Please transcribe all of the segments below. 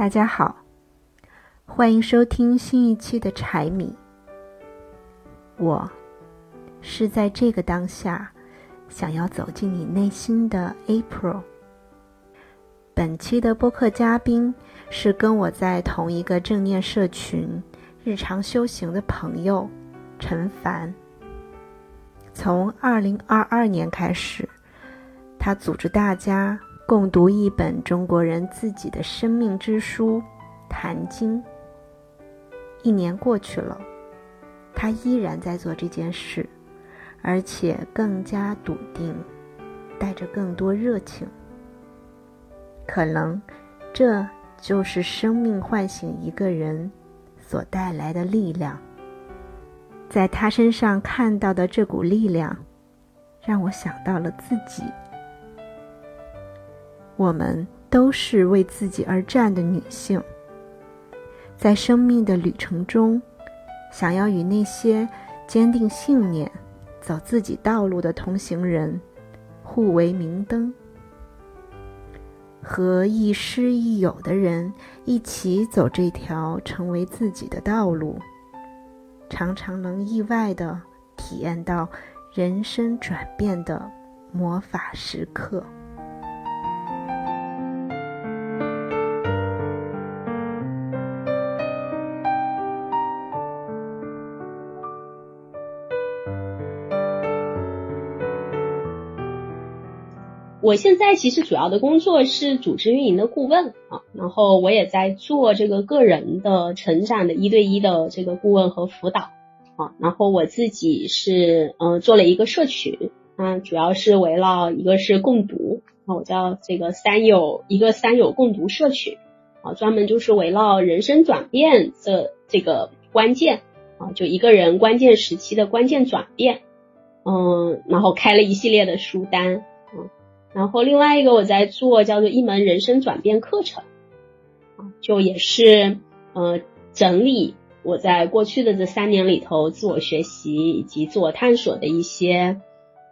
大家好，欢迎收听新一期的柴米。我是在这个当下想要走进你内心的 April。本期的播客嘉宾是跟我在同一个正念社群日常修行的朋友陈凡。从二零二二年开始，他组织大家。共读一本中国人自己的生命之书《坛经》。一年过去了，他依然在做这件事，而且更加笃定，带着更多热情。可能，这就是生命唤醒一个人所带来的力量。在他身上看到的这股力量，让我想到了自己。我们都是为自己而战的女性，在生命的旅程中，想要与那些坚定信念、走自己道路的同行人互为明灯，和亦师亦友的人一起走这条成为自己的道路，常常能意外的体验到人生转变的魔法时刻。我现在其实主要的工作是组织运营的顾问啊，然后我也在做这个个人的成长的一对一的这个顾问和辅导啊，然后我自己是嗯做了一个社群啊，主要是围绕一个是共读啊，我叫这个三友一个三友共读社群啊，专门就是围绕人生转变这这个关键啊，就一个人关键时期的关键转变，嗯，然后开了一系列的书单。然后另外一个我在做叫做一门人生转变课程，啊，就也是呃整理我在过去的这三年里头自我学习以及自我探索的一些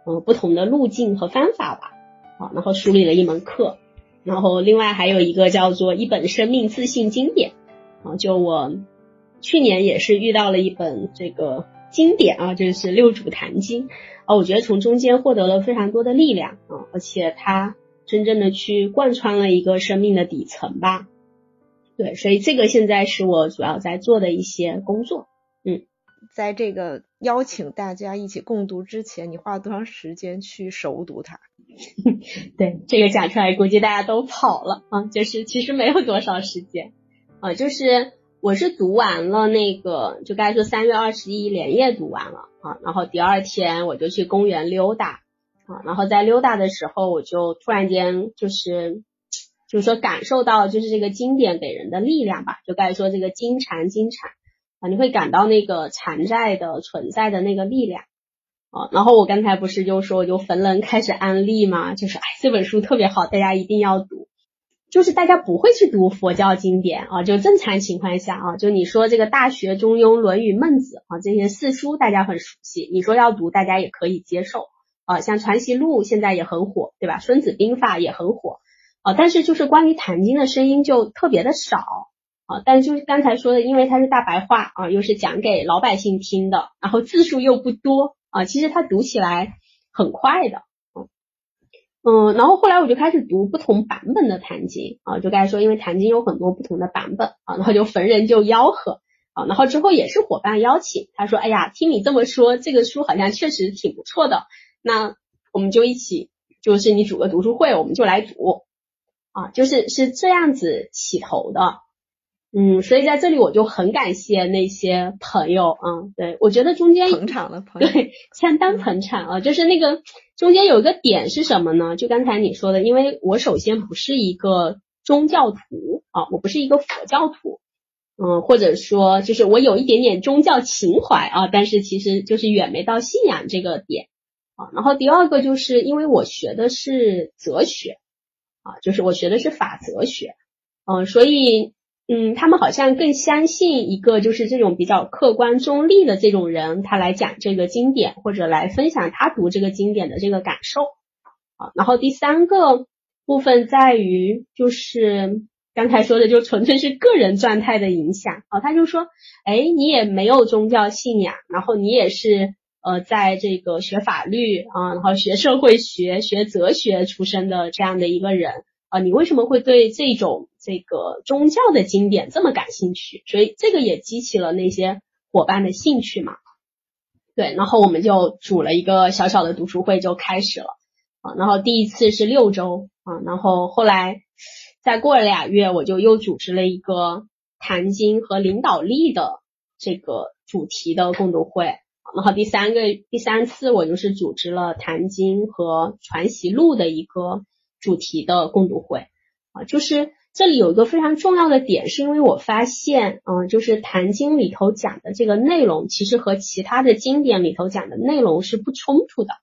呃不同的路径和方法吧，啊，然后梳理了一门课，然后另外还有一个叫做一本生命自信经典，啊，就我去年也是遇到了一本这个经典啊，就是六祖坛经。啊，我觉得从中间获得了非常多的力量啊，而且它真正的去贯穿了一个生命的底层吧。对，所以这个现在是我主要在做的一些工作。嗯，在这个邀请大家一起共读之前，你花了多长时间去熟读它？对，这个讲出来估计大家都跑了啊，就是其实没有多少时间啊，就是。我是读完了那个，就刚才说三月二十一连夜读完了啊，然后第二天我就去公园溜达啊，然后在溜达的时候，我就突然间就是就是说感受到就是这个经典给人的力量吧，就刚才说这个金蝉金蝉啊，你会感到那个蝉在的存在的那个力量啊，然后我刚才不是就说我就逢人开始安利嘛，就是哎这本书特别好，大家一定要读。就是大家不会去读佛教经典啊，就正常情况下啊，就你说这个《大学》《中庸》《论语》《孟子》啊这些四书大家很熟悉，你说要读大家也可以接受啊，像《传习录》现在也很火，对吧？《孙子兵法》也很火啊，但是就是关于《坛经》的声音就特别的少啊，但就是刚才说的，因为它是大白话啊，又是讲给老百姓听的，然后字数又不多啊，其实它读起来很快的。嗯，然后后来我就开始读不同版本的《坛经》啊，就刚才说，因为《坛经》有很多不同的版本啊，然后就逢人就吆喝啊，然后之后也是伙伴邀请，他说，哎呀，听你这么说，这个书好像确实挺不错的，那我们就一起，就是你组个读书会，我们就来读啊，就是是这样子起头的。嗯，所以在这里我就很感谢那些朋友啊，对我觉得中间捧场的朋友，对，相当捧场啊，就是那个中间有一个点是什么呢？就刚才你说的，因为我首先不是一个宗教徒啊，我不是一个佛教徒，嗯，或者说就是我有一点点宗教情怀啊，但是其实就是远没到信仰这个点啊。然后第二个就是因为我学的是哲学啊，就是我学的是法哲学，嗯，所以。嗯，他们好像更相信一个就是这种比较客观中立的这种人，他来讲这个经典或者来分享他读这个经典的这个感受啊。然后第三个部分在于，就是刚才说的就纯粹是个人状态的影响啊。他就说，哎，你也没有宗教信仰，然后你也是呃在这个学法律啊，然后学社会学、学哲学出身的这样的一个人啊，你为什么会对这种这个宗教的经典这么感兴趣？所以这个也激起了那些伙伴的兴趣嘛。对，然后我们就组了一个小小的读书会就开始了啊，然后第一次是六周啊，然后后来再过了俩月，我就又组织了一个谈经和领导力的这个主题的共读会，然后第三个第三次我就是组织了谈经和传习录的一个主题的共读会啊，就是。这里有一个非常重要的点，是因为我发现，嗯，就是《坛经》里头讲的这个内容，其实和其他的经典里头讲的内容是不冲突的，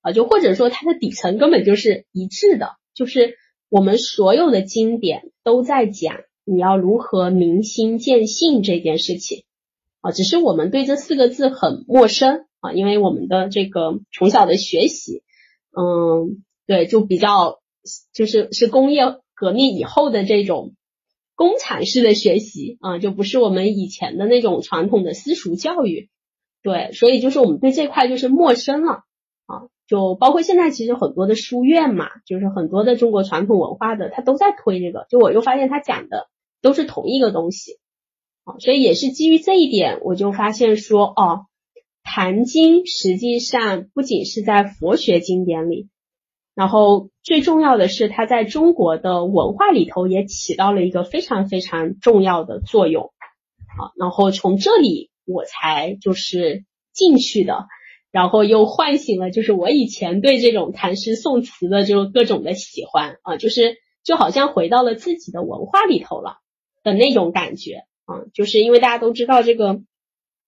啊，就或者说它的底层根本就是一致的，就是我们所有的经典都在讲你要如何明心见性这件事情，啊，只是我们对这四个字很陌生啊，因为我们的这个从小的学习，嗯，对，就比较就是是工业。革命以后的这种工厂式的学习啊，就不是我们以前的那种传统的私塾教育，对，所以就是我们对这块就是陌生了啊，就包括现在其实很多的书院嘛，就是很多的中国传统文化的，他都在推这个，就我又发现他讲的都是同一个东西啊，所以也是基于这一点，我就发现说哦，《坛经》实际上不仅是在佛学经典里。然后最重要的是，它在中国的文化里头也起到了一个非常非常重要的作用啊。然后从这里我才就是进去的，然后又唤醒了就是我以前对这种唐诗宋词的就各种的喜欢啊，就是就好像回到了自己的文化里头了的那种感觉啊。就是因为大家都知道这个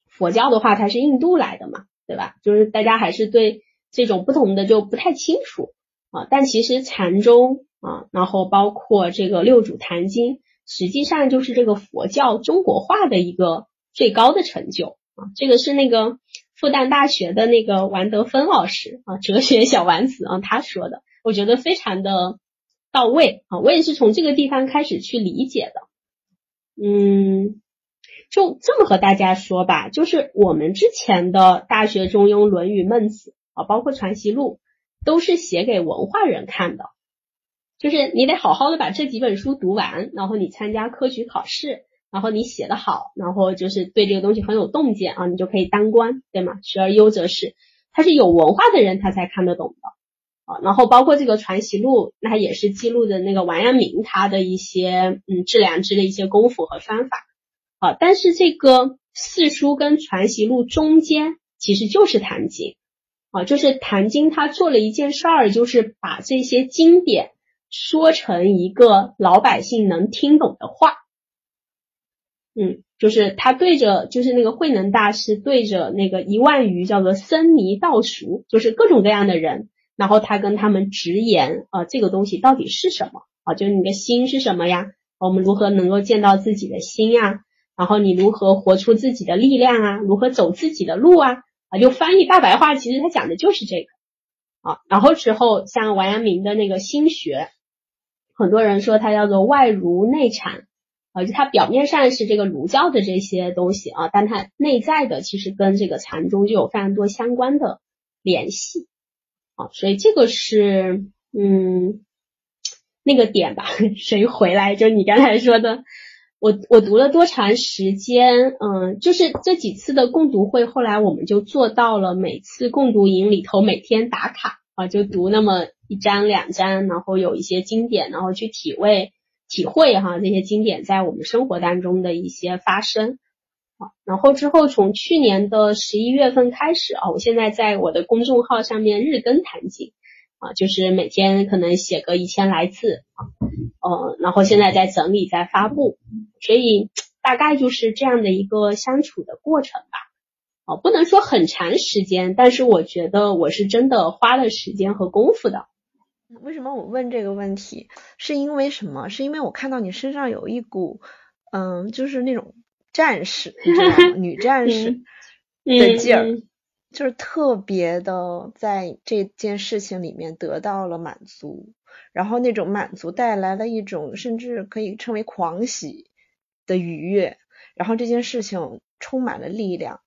佛教的话，它是印度来的嘛，对吧？就是大家还是对这种不同的就不太清楚。啊，但其实禅宗啊，然后包括这个六祖坛经，实际上就是这个佛教中国化的一个最高的成就啊。这个是那个复旦大学的那个王德芬老师啊，哲学小丸子啊，他说的，我觉得非常的到位啊。我也是从这个地方开始去理解的。嗯，就这么和大家说吧，就是我们之前的《大学》《中庸》《论语》《孟子》啊，包括《传习录》。都是写给文化人看的，就是你得好好的把这几本书读完，然后你参加科举考试，然后你写的好，然后就是对这个东西很有洞见啊，你就可以当官，对吗？学而优则仕，他是有文化的人他才看得懂的啊。然后包括这个传习录，那也是记录的那个王阳明他的一些嗯致良知的一些功夫和方法啊。但是这个四书跟传习录中间其实就是坛经。啊，就是《谭经》，他做了一件事儿，就是把这些经典说成一个老百姓能听懂的话。嗯，就是他对着，就是那个慧能大师对着那个一万余叫做僧尼道俗，就是各种各样的人，然后他跟他们直言啊，这个东西到底是什么啊？就是你的心是什么呀？我们如何能够见到自己的心呀？然后你如何活出自己的力量啊？如何走自己的路啊？啊，就翻译大白话，其实他讲的就是这个啊。然后之后像王阳明的那个心学，很多人说他叫做外儒内禅啊，就他表面上是这个儒教的这些东西啊，但他内在的其实跟这个禅宗就有非常多相关的联系啊。所以这个是嗯那个点吧。谁回来？就你刚才说的。我我读了多长时间？嗯，就是这几次的共读会，后来我们就做到了每次共读营里头每天打卡啊，就读那么一章两章，然后有一些经典，然后去体味体会哈这些经典在我们生活当中的一些发生啊。然后之后从去年的十一月份开始啊，我现在在我的公众号上面日更谈经。啊，就是每天可能写个一千来字啊，呃，然后现在在整理，在发布，所以大概就是这样的一个相处的过程吧。哦，不能说很长时间，但是我觉得我是真的花了时间和功夫的。为什么我问这个问题？是因为什么？是因为我看到你身上有一股，嗯，就是那种战士，女战士的劲儿。就是特别的在这件事情里面得到了满足，然后那种满足带来了一种甚至可以称为狂喜的愉悦，然后这件事情充满了力量，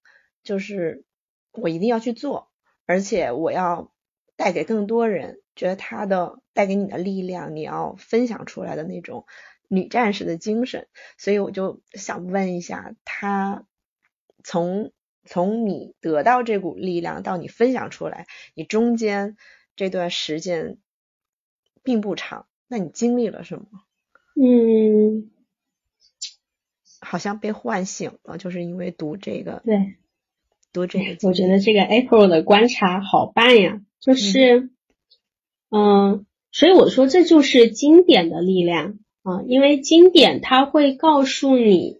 就是我一定要去做，而且我要带给更多人，觉得他的带给你的力量，你要分享出来的那种女战士的精神，所以我就想问一下他从。从你得到这股力量到你分享出来，你中间这段时间并不长，那你经历了什么？嗯，好像被唤醒了，就是因为读这个。对，读这个。我觉得这个 April 的观察好棒呀，就是，嗯，所以我说这就是经典的力量啊，因为经典它会告诉你。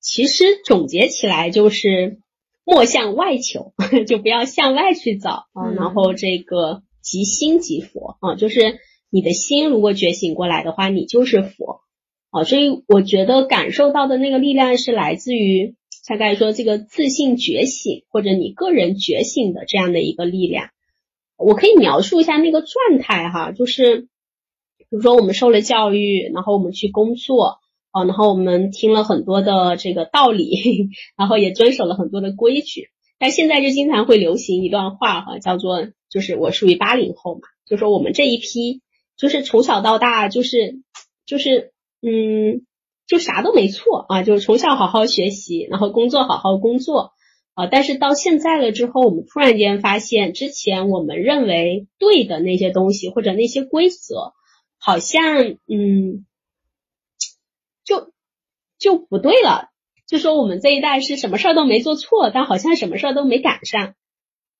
其实总结起来就是莫向外求，就不要向外去找啊。然后这个即心即佛啊，就是你的心如果觉醒过来的话，你就是佛啊。所以我觉得感受到的那个力量是来自于大概说这个自信觉醒或者你个人觉醒的这样的一个力量。我可以描述一下那个状态哈，就是比如说我们受了教育，然后我们去工作。哦，然后我们听了很多的这个道理，然后也遵守了很多的规矩，但现在就经常会流行一段话哈，叫做就是我属于八零后嘛，就说我们这一批就是从小到大就是就是嗯，就啥都没错啊，就是从小好好学习，然后工作好好工作啊，但是到现在了之后，我们突然间发现之前我们认为对的那些东西或者那些规则，好像嗯。就就不对了，就说我们这一代是什么事儿都没做错，但好像什么事儿都没赶上，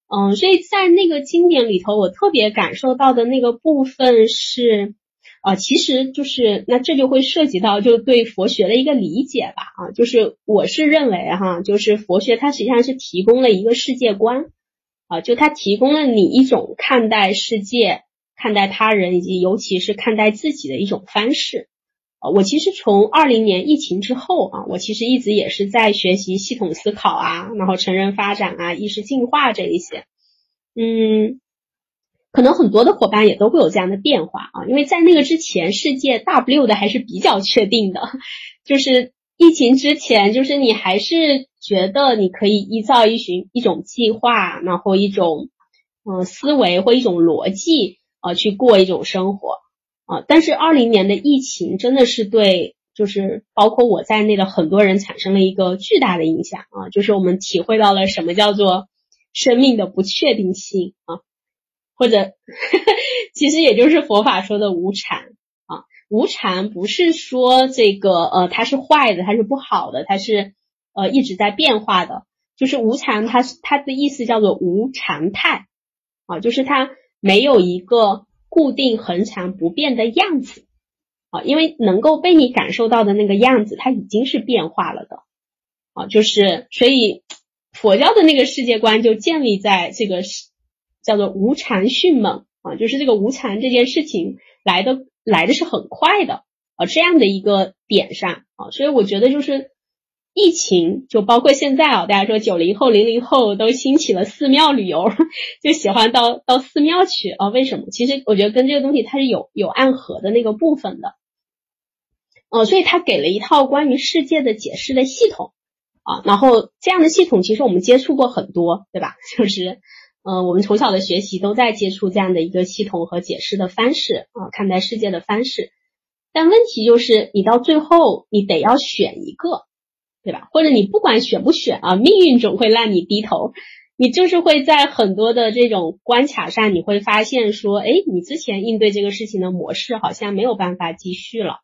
嗯，所以在那个经典里头，我特别感受到的那个部分是，啊，其实就是那这就会涉及到就对佛学的一个理解吧，啊，就是我是认为哈，就是佛学它实际上是提供了一个世界观，啊，就它提供了你一种看待世界、看待他人以及尤其是看待自己的一种方式。啊，我其实从二零年疫情之后啊，我其实一直也是在学习系统思考啊，然后成人发展啊，意识进化这一些。嗯，可能很多的伙伴也都会有这样的变化啊，因为在那个之前，世界大不溜的还是比较确定的，就是疫情之前，就是你还是觉得你可以依照一循一种计划，然后一种嗯思维或一种逻辑啊去过一种生活。啊，但是二零年的疫情真的是对，就是包括我在内的很多人产生了一个巨大的影响啊，就是我们体会到了什么叫做生命的不确定性啊，或者 其实也就是佛法说的无常啊，无常不是说这个呃它是坏的，它是不好的，它是呃一直在变化的，就是无常，它它的意思叫做无常态啊，就是它没有一个。固定恒常不变的样子。啊，因为能够被你感受到的那个样子，它已经是变化了的。啊，就是所以佛教的那个世界观就建立在这个是叫做无常迅猛。啊，就是这个无常这件事情来的来的是很快的。啊这样的一个点上。啊，所以我觉得就是。疫情就包括现在啊，大家说九零后、零零后都兴起了寺庙旅游，就喜欢到到寺庙去啊？为什么？其实我觉得跟这个东西它是有有暗合的那个部分的，哦，所以他给了一套关于世界的解释的系统啊。然后这样的系统其实我们接触过很多，对吧？就是嗯，我们从小的学习都在接触这样的一个系统和解释的方式啊，看待世界的方式。但问题就是你到最后你得要选一个。对吧？或者你不管选不选啊，命运总会让你低头。你就是会在很多的这种关卡上，你会发现说，哎，你之前应对这个事情的模式好像没有办法继续了。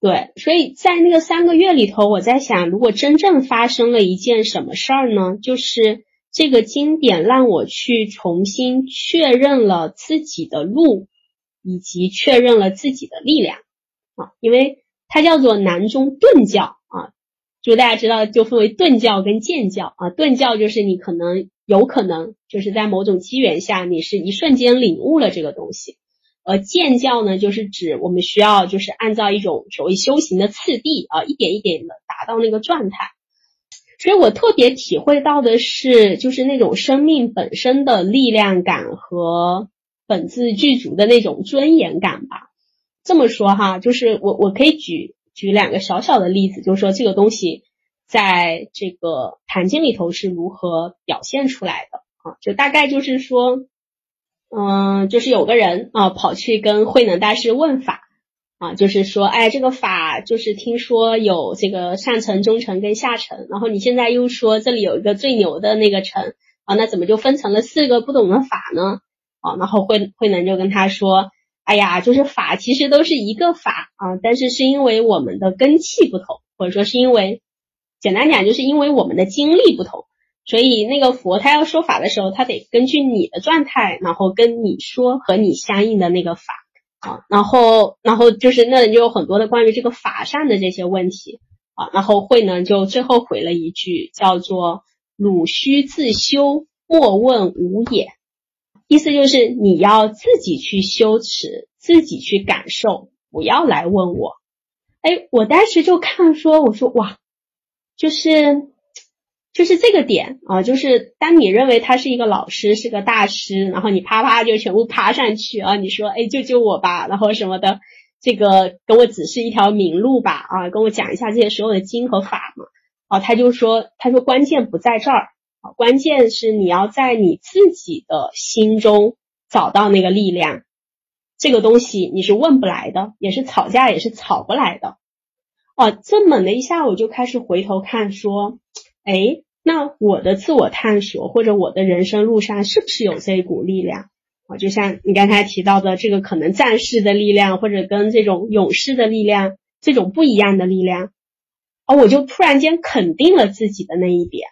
对，所以在那个三个月里头，我在想，如果真正发生了一件什么事儿呢？就是这个经典让我去重新确认了自己的路，以及确认了自己的力量啊，因为。它叫做南中顿教，就大家知道，就分为顿教跟渐教啊。顿教就是你可能有可能就是在某种机缘下，你是一瞬间领悟了这个东西，而渐教呢，就是指我们需要就是按照一种所谓修行的次第啊，一点一点的达到那个状态。所以我特别体会到的是，就是那种生命本身的力量感和本自具足的那种尊严感吧。这么说哈，就是我我可以举举两个小小的例子，就是说这个东西在这个《坛经》里头是如何表现出来的啊？就大概就是说，嗯，就是有个人啊跑去跟慧能大师问法啊，就是说，哎，这个法就是听说有这个上乘、中乘跟下乘，然后你现在又说这里有一个最牛的那个乘啊，那怎么就分成了四个不同的法呢？啊，然后慧慧能就跟他说。哎呀，就是法其实都是一个法啊，但是是因为我们的根气不同，或者说是因为简单讲，就是因为我们的经历不同，所以那个佛他要说法的时候，他得根据你的状态，然后跟你说和你相应的那个法啊，然后然后就是那就有很多的关于这个法上的这些问题啊，然后慧能就最后回了一句叫做“汝须自修，莫问吾也”。意思就是你要自己去修持，自己去感受，不要来问我。哎，我当时就看说，我说哇，就是就是这个点啊，就是当你认为他是一个老师，是个大师，然后你啪啪就全部趴上去啊，你说哎救救我吧，然后什么的，这个给我指示一条明路吧啊，跟我讲一下这些所有的经和法嘛啊，他就说他说关键不在这儿。关键是你要在你自己的心中找到那个力量，这个东西你是问不来的，也是吵架也是吵不来的。哦，这猛的一下，我就开始回头看，说，哎，那我的自我探索或者我的人生路上是不是有这股力量啊？就像你刚才提到的这个可能战士的力量，或者跟这种勇士的力量这种不一样的力量，哦，我就突然间肯定了自己的那一点。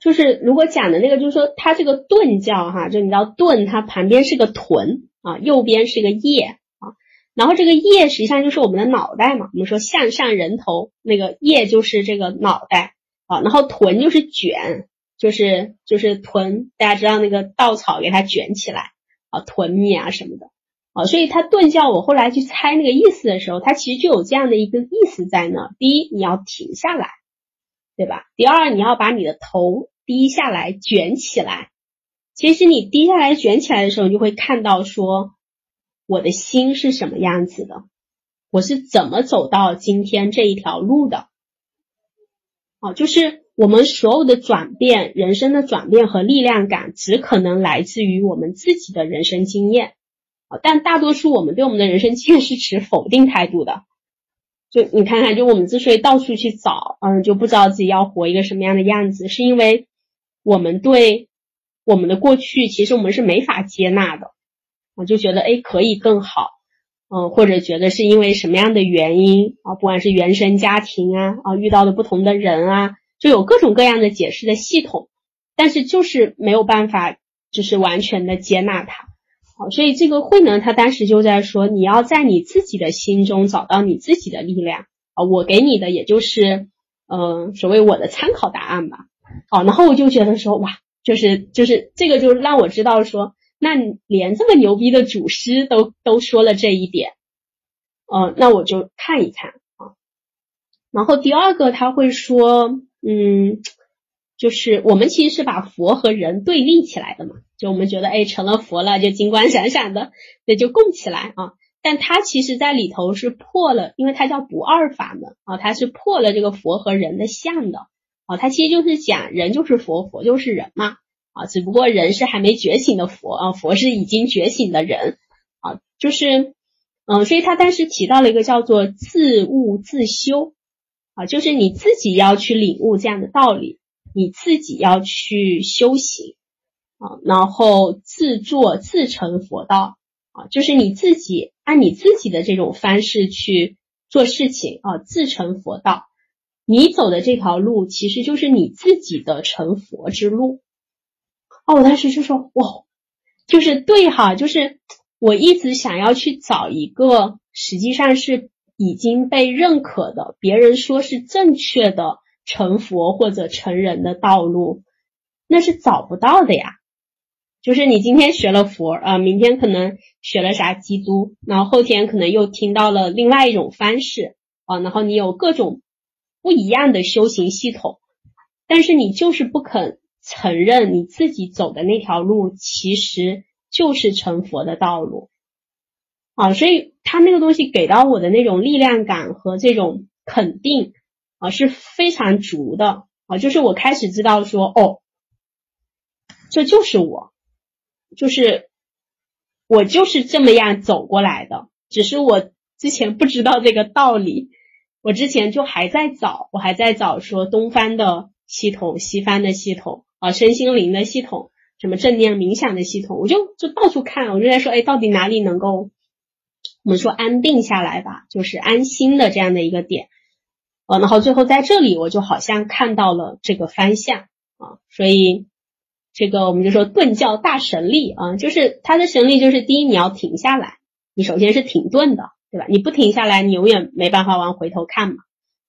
就是如果讲的那个，就是说它这个顿教哈，就你知道顿，它旁边是个臀啊，右边是个叶啊，然后这个叶实际上就是我们的脑袋嘛。我们说向上人头，那个叶就是这个脑袋啊，然后臀就是卷，就是就是臀，大家知道那个稻草给它卷起来啊，臀蜜啊什么的啊，所以它顿教我后来去猜那个意思的时候，它其实就有这样的一个意思在那。第一，你要停下来。对吧？第二，你要把你的头低下来卷起来。其实你低下来卷起来的时候，你就会看到说，我的心是什么样子的，我是怎么走到今天这一条路的。哦，就是我们所有的转变，人生的转变和力量感，只可能来自于我们自己的人生经验。啊，但大多数我们对我们的人生经验是持否定态度的。就你看看，就我们之所以到处去找，嗯，就不知道自己要活一个什么样的样子，是因为我们对我们的过去，其实我们是没法接纳的，我就觉得哎可以更好，嗯，或者觉得是因为什么样的原因啊，不管是原生家庭啊，啊遇到的不同的人啊，就有各种各样的解释的系统，但是就是没有办法，就是完全的接纳它。好，所以这个慧能他当时就在说，你要在你自己的心中找到你自己的力量啊。我给你的也就是，嗯，所谓我的参考答案吧。好，然后我就觉得说，哇，就是就是这个就让我知道说，那连这么牛逼的祖师都都说了这一点，嗯，那我就看一看啊。然后第二个他会说，嗯。就是我们其实是把佛和人对立起来的嘛，就我们觉得哎成了佛了就金光闪闪的，那就供起来啊。但它其实在里头是破了，因为它叫不二法门啊，它是破了这个佛和人的相的啊。它其实就是讲人就是佛，佛就是人嘛啊，只不过人是还没觉醒的佛啊，佛是已经觉醒的人啊。就是嗯，所以他当时提到了一个叫做自悟自修啊，就是你自己要去领悟这样的道理。你自己要去修行啊，然后自作自成佛道啊，就是你自己按你自己的这种方式去做事情啊，自成佛道。你走的这条路其实就是你自己的成佛之路。哦，我当时就说哇，就是对哈，就是我一直想要去找一个实际上是已经被认可的，别人说是正确的。成佛或者成人的道路，那是找不到的呀。就是你今天学了佛啊，明天可能学了啥基督，然后后天可能又听到了另外一种方式啊，然后你有各种不一样的修行系统但是你就是不肯承认你自己走的那条路其实就是成佛的道路啊，所以他那个东西给到我的那种力量感和这种肯定啊是非常足的啊，就是我开始知道说哦，这就是我，就是我就是这么样走过来的，只是我之前不知道这个道理，我之前就还在找，我还在找说东方的。系统、西方的系统啊，身心灵的系统，什么正念冥想的系统，我就就到处看，我就在说，哎，到底哪里能够我们说安定下来吧，就是安心的这样的一个点，呃，然后最后在这里，我就好像看到了这个方向啊，所以这个我们就说顿教大神力啊，就是它的神力就是第一你要停下来，你首先是停顿的，对吧？你不停下来，你永远没办法往回头看嘛。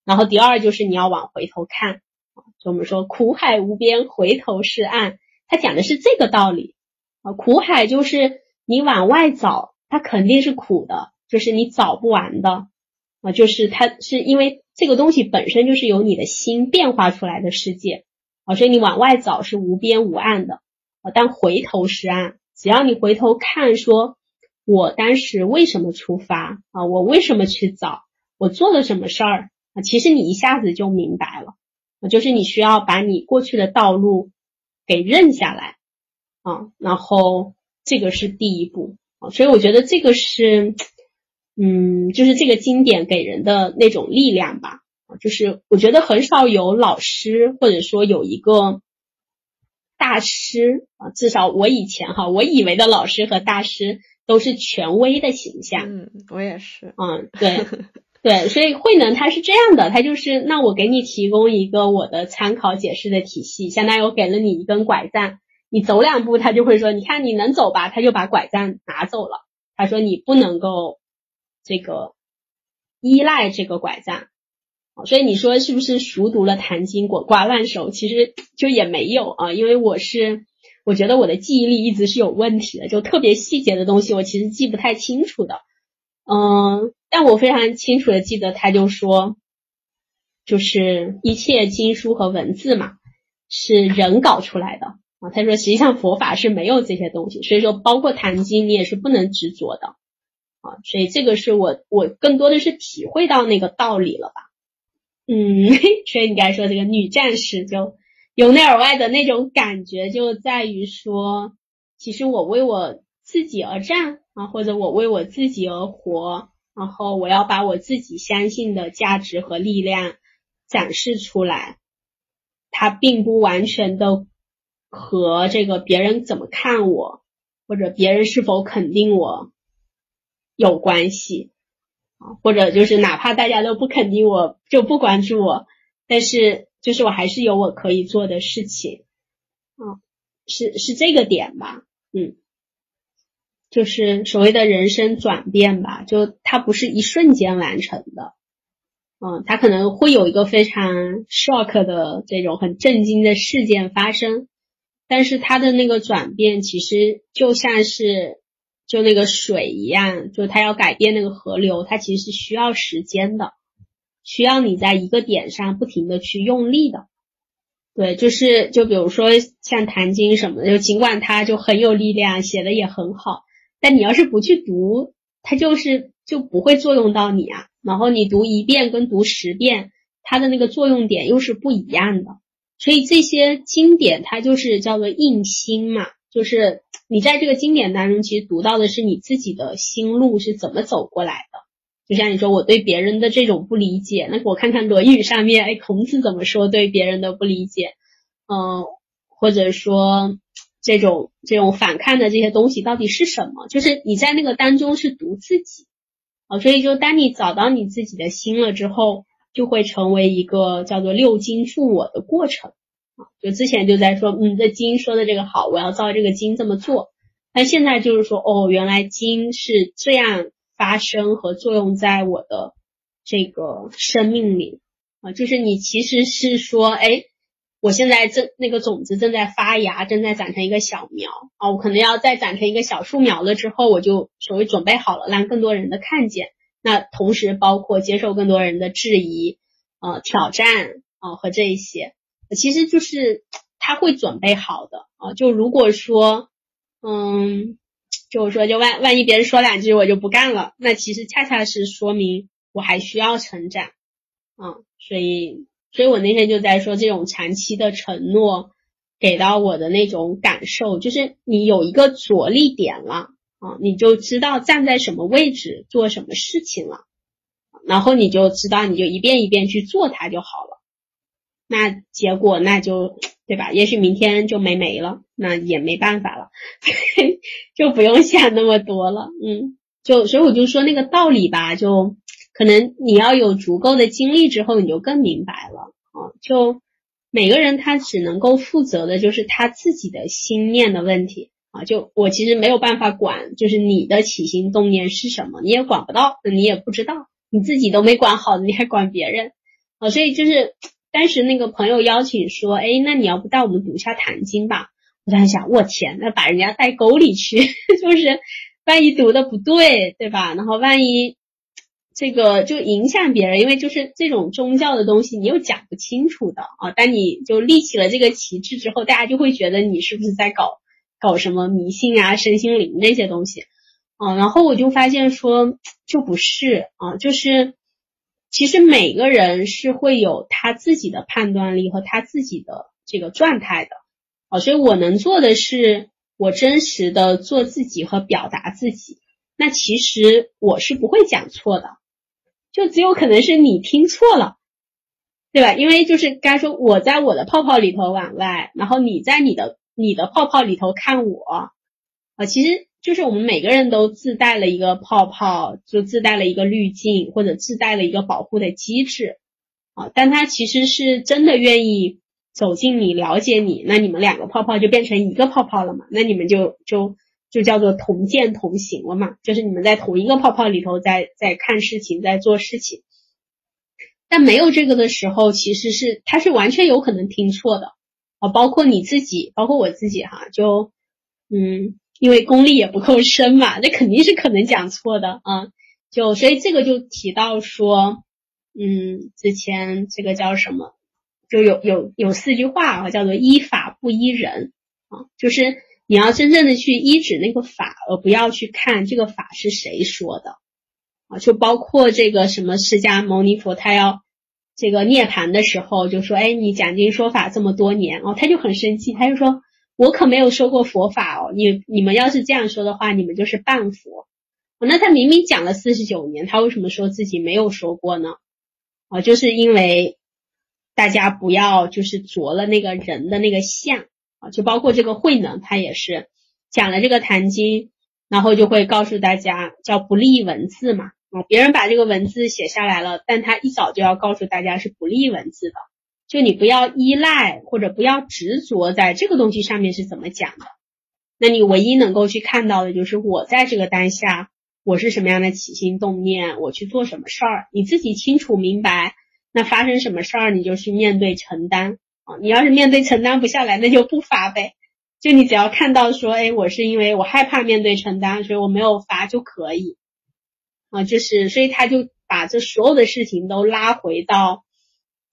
然后第二就是你要往回头看啊。就我们说苦海无边，回头是岸，他讲的是这个道理啊。苦海就是你往外找，它肯定是苦的，就是你找不完的啊。就是它是因为这个东西本身就是由你的心变化出来的世界啊，所以你往外找是无边无岸的啊。但回头是岸，只要你回头看，说我当时为什么出发啊？我为什么去找？我做了什么事儿啊？其实你一下子就明白了。就是你需要把你过去的道路给认下来啊，然后这个是第一步啊，所以我觉得这个是，嗯，就是这个经典给人的那种力量吧啊，就是我觉得很少有老师或者说有一个大师啊，至少我以前哈，我以为的老师和大师都是权威的形象，嗯，我也是，嗯，对。对，所以慧能他是这样的，他就是那我给你提供一个我的参考解释的体系，相当于我给了你一根拐杖，你走两步，他就会说，你看你能走吧，他就把拐杖拿走了。他说你不能够这个依赖这个拐杖，所以你说是不是熟读了《坛经》滚瓜烂熟？其实就也没有啊，因为我是我觉得我的记忆力一直是有问题的，就特别细节的东西我其实记不太清楚的，嗯。但我非常清楚的记得，他就说，就是一切经书和文字嘛，是人搞出来的啊。他说，实际上佛法是没有这些东西，所以说包括《坛经》，你也是不能执着的啊。所以这个是我我更多的是体会到那个道理了吧。嗯，所以你该说这个女战士就由内而外的那种感觉，就在于说，其实我为我自己而战啊，或者我为我自己而活。然后我要把我自己相信的价值和力量展示出来，它并不完全的和这个别人怎么看我或者别人是否肯定我有关系啊，或者就是哪怕大家都不肯定我就不关注我，但是就是我还是有我可以做的事情，嗯，是是这个点吧，嗯。就是所谓的人生转变吧，就它不是一瞬间完成的，嗯，它可能会有一个非常 shock 的这种很震惊的事件发生，但是它的那个转变其实就像是就那个水一样，就它要改变那个河流，它其实是需要时间的，需要你在一个点上不停的去用力的，对，就是就比如说像《坛经》什么的，就尽管它就很有力量，写的也很好。但你要是不去读，它就是就不会作用到你啊。然后你读一遍跟读十遍，它的那个作用点又是不一样的。所以这些经典它就是叫做印心嘛，就是你在这个经典当中，其实读到的是你自己的心路是怎么走过来的。就像你说我对别人的这种不理解，那我看看《论语》上面，哎，孔子怎么说对别人的不理解？嗯，或者说。这种这种反抗的这些东西到底是什么？就是你在那个当中是读自己啊，所以就当你找到你自己的心了之后，就会成为一个叫做六经复我的过程。就之前就在说，嗯，这经说的这个好，我要照这个经这么做。但现在就是说，哦，原来经是这样发生和作用在我的这个生命里啊，就是你其实是说，哎。我现在正那个种子正在发芽，正在长成一个小苗啊，我可能要再长成一个小树苗了之后，我就所谓准备好了，让更多人的看见。那同时包括接受更多人的质疑、呃挑战啊和这一些其实就是他会准备好的啊。就如果说，嗯，就是说，就万万一别人说两句我就不干了，那其实恰恰是说明我还需要成长啊。所以，所以我那天就在说，这种长期的承诺给到我的那种感受，就是你有一个着力点了啊，你就知道站在什么位置做什么事情了。然后你就知道，你就一遍一遍去做它就好了。那结果那就对吧？也许明天就没没了，那也没办法了，就不用想那么多了。嗯，就所以我就说那个道理吧，就可能你要有足够的经历之后，你就更明白了啊。就每个人他只能够负责的就是他自己的心念的问题啊。就我其实没有办法管，就是你的起心动念是什么，你也管不到，你也不知道。你自己都没管好，你还管别人啊？所以就是当时那个朋友邀请说，哎，那你要不带我们读一下《坛经》吧？我在想，我天，那把人家带沟里去，就是万一读的不对，对吧？然后万一这个就影响别人，因为就是这种宗教的东西，你又讲不清楚的啊。当你就立起了这个旗帜之后，大家就会觉得你是不是在搞搞什么迷信啊、身心灵这些东西。啊，然后我就发现说，就不是啊，就是其实每个人是会有他自己的判断力和他自己的这个状态的啊，所以我能做的是我真实的做自己和表达自己。那其实我是不会讲错的，就只有可能是你听错了，对吧？因为就是该说我在我的泡泡里头往外，然后你在你的你的泡泡里头看我啊，其实。就是我们每个人都自带了一个泡泡，就自带了一个滤镜，或者自带了一个保护的机制啊。但他其实是真的愿意走进你，了解你，那你们两个泡泡就变成一个泡泡了嘛？那你们就就就叫做同见同行了嘛？就是你们在同一个泡泡里头，在在看事情，在做事情。但没有这个的时候，其实是他是完全有可能听错的啊，包括你自己，包括我自己哈，就嗯。因为功力也不够深嘛，那肯定是可能讲错的啊。就所以这个就提到说，嗯，之前这个叫什么，就有有有四句话啊，叫做依法不依人啊，就是你要真正的去依止那个法，而不要去看这个法是谁说的啊。就包括这个什么释迦牟尼佛他要这个涅槃的时候，就说，哎，你讲经说法这么多年哦，他就很生气，他就说。我可没有说过佛法哦，你你们要是这样说的话，你们就是半佛。那他明明讲了四十九年，他为什么说自己没有说过呢？啊，就是因为大家不要就是着了那个人的那个相啊，就包括这个慧能，他也是讲了这个坛经，然后就会告诉大家叫不立文字嘛啊，别人把这个文字写下来了，但他一早就要告诉大家是不立文字的。就你不要依赖或者不要执着在这个东西上面是怎么讲的，那你唯一能够去看到的就是我在这个当下我是什么样的起心动念，我去做什么事儿，你自己清楚明白。那发生什么事儿，你就去面对承担啊。你要是面对承担不下来，那就不发呗。就你只要看到说，哎，我是因为我害怕面对承担，所以我没有发就可以啊。就是所以他就把这所有的事情都拉回到。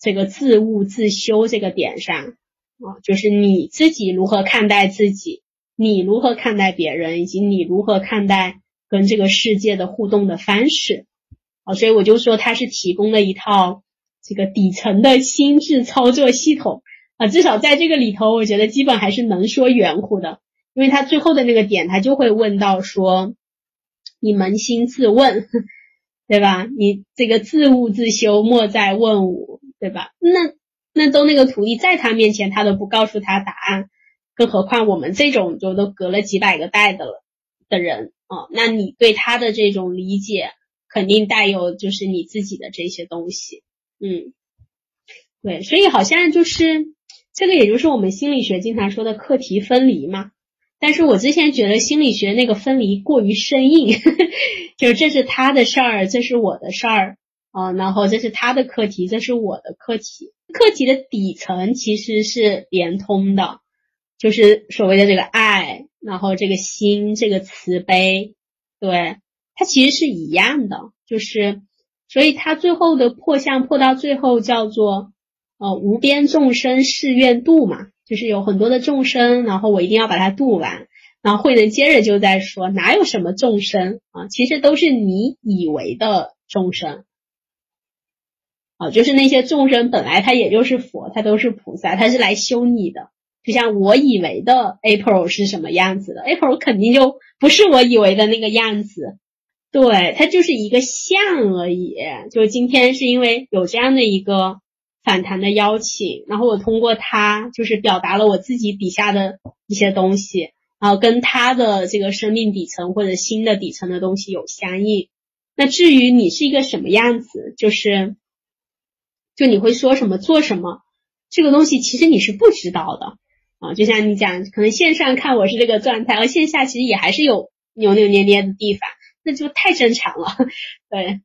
这个自悟自修这个点上啊，就是你自己如何看待自己，你如何看待别人，以及你如何看待跟这个世界的互动的方式啊，所以我就说它是提供了一套这个底层的心智操作系统啊，至少在这个里头，我觉得基本还是能说圆乎的，因为他最后的那个点，他就会问到说，你扪心自问，对吧？你这个自悟自修，莫再问我。对吧？那那都那个徒弟在他面前，他都不告诉他答案，更何况我们这种就都隔了几百个代的了的人啊，那你对他的这种理解，肯定带有就是你自己的这些东西，嗯，对，所以好像就是这个，也就是我们心理学经常说的课题分离嘛。但是我之前觉得心理学那个分离过于生硬，呵 呵就是这是他的事儿，这是我的事儿。啊，然后这是他的课题，这是我的课题。课题的底层其实是连通的，就是所谓的这个爱，然后这个心，这个慈悲，对，它其实是一样的。就是，所以它最后的破相破到最后叫做呃无边众生誓愿度嘛，就是有很多的众生，然后我一定要把它度完。然后慧能接着就在说，哪有什么众生啊，其实都是你以为的众生。啊，就是那些众生本来他也就是佛，他都是菩萨，他是来修你的。就像我以为的 April 是什么样子的，April 肯定就不是我以为的那个样子。对，它就是一个像而已。就今天是因为有这样的一个反弹的邀请，然后我通过它就是表达了我自己底下的一些东西，然后跟他的这个生命底层或者新的底层的东西有相应。那至于你是一个什么样子，就是。就你会说什么做什么，这个东西其实你是不知道的啊。就像你讲，可能线上看我是这个状态，而线下其实也还是有扭扭捏捏的地方，那就太正常了。对，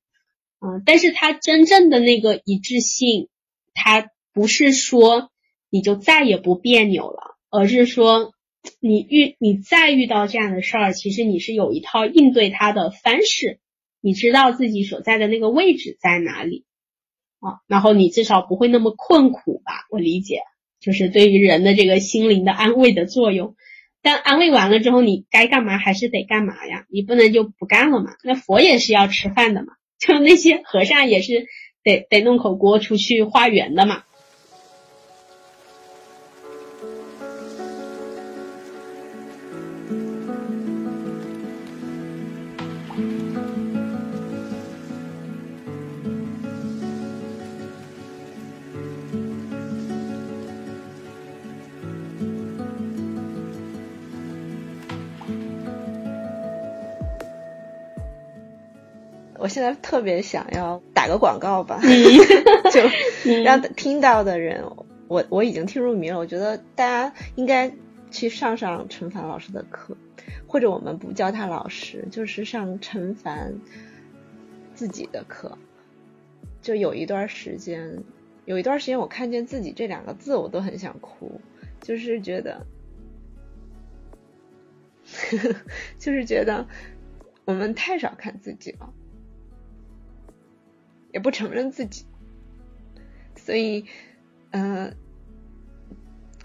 嗯，但是它真正的那个一致性，它不是说你就再也不别扭了，而是说你遇你再遇到这样的事儿，其实你是有一套应对它的方式，你知道自己所在的那个位置在哪里。啊，然后你至少不会那么困苦吧？我理解，就是对于人的这个心灵的安慰的作用。但安慰完了之后，你该干嘛还是得干嘛呀？你不能就不干了嘛？那佛也是要吃饭的嘛，就那些和尚也是得得弄口锅出去化缘的嘛。现在特别想要打个广告吧，就 让听到的人，我我已经听入迷了。我觉得大家应该去上上陈凡老师的课，或者我们不叫他老师，就是上陈凡自己的课。就有一段时间，有一段时间，我看见自己这两个字，我都很想哭，就是觉得，就是觉得我们太少看自己了。也不承认自己，所以，嗯，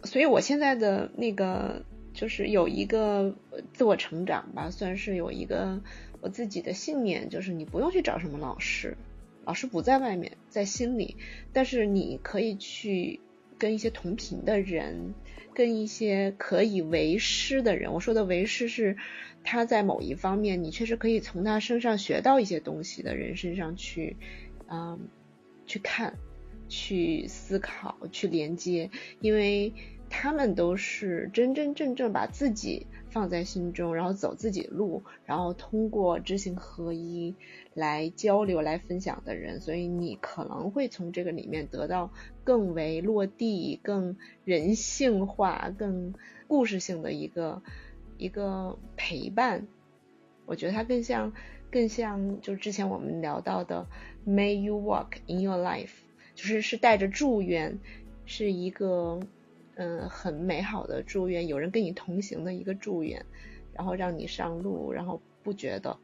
所以我现在的那个就是有一个自我成长吧，算是有一个我自己的信念，就是你不用去找什么老师，老师不在外面，在心里，但是你可以去跟一些同频的人，跟一些可以为师的人。我说的为师是他在某一方面，你确实可以从他身上学到一些东西的人身上去。嗯，去看，去思考，去连接，因为他们都是真真正正把自己放在心中，然后走自己的路，然后通过知行合一来交流、来分享的人，所以你可能会从这个里面得到更为落地、更人性化、更故事性的一个一个陪伴。我觉得它更像。更像就之前我们聊到的，May you walk in your life，就是是带着祝愿，是一个嗯很美好的祝愿，有人跟你同行的一个祝愿，然后让你上路，然后不觉得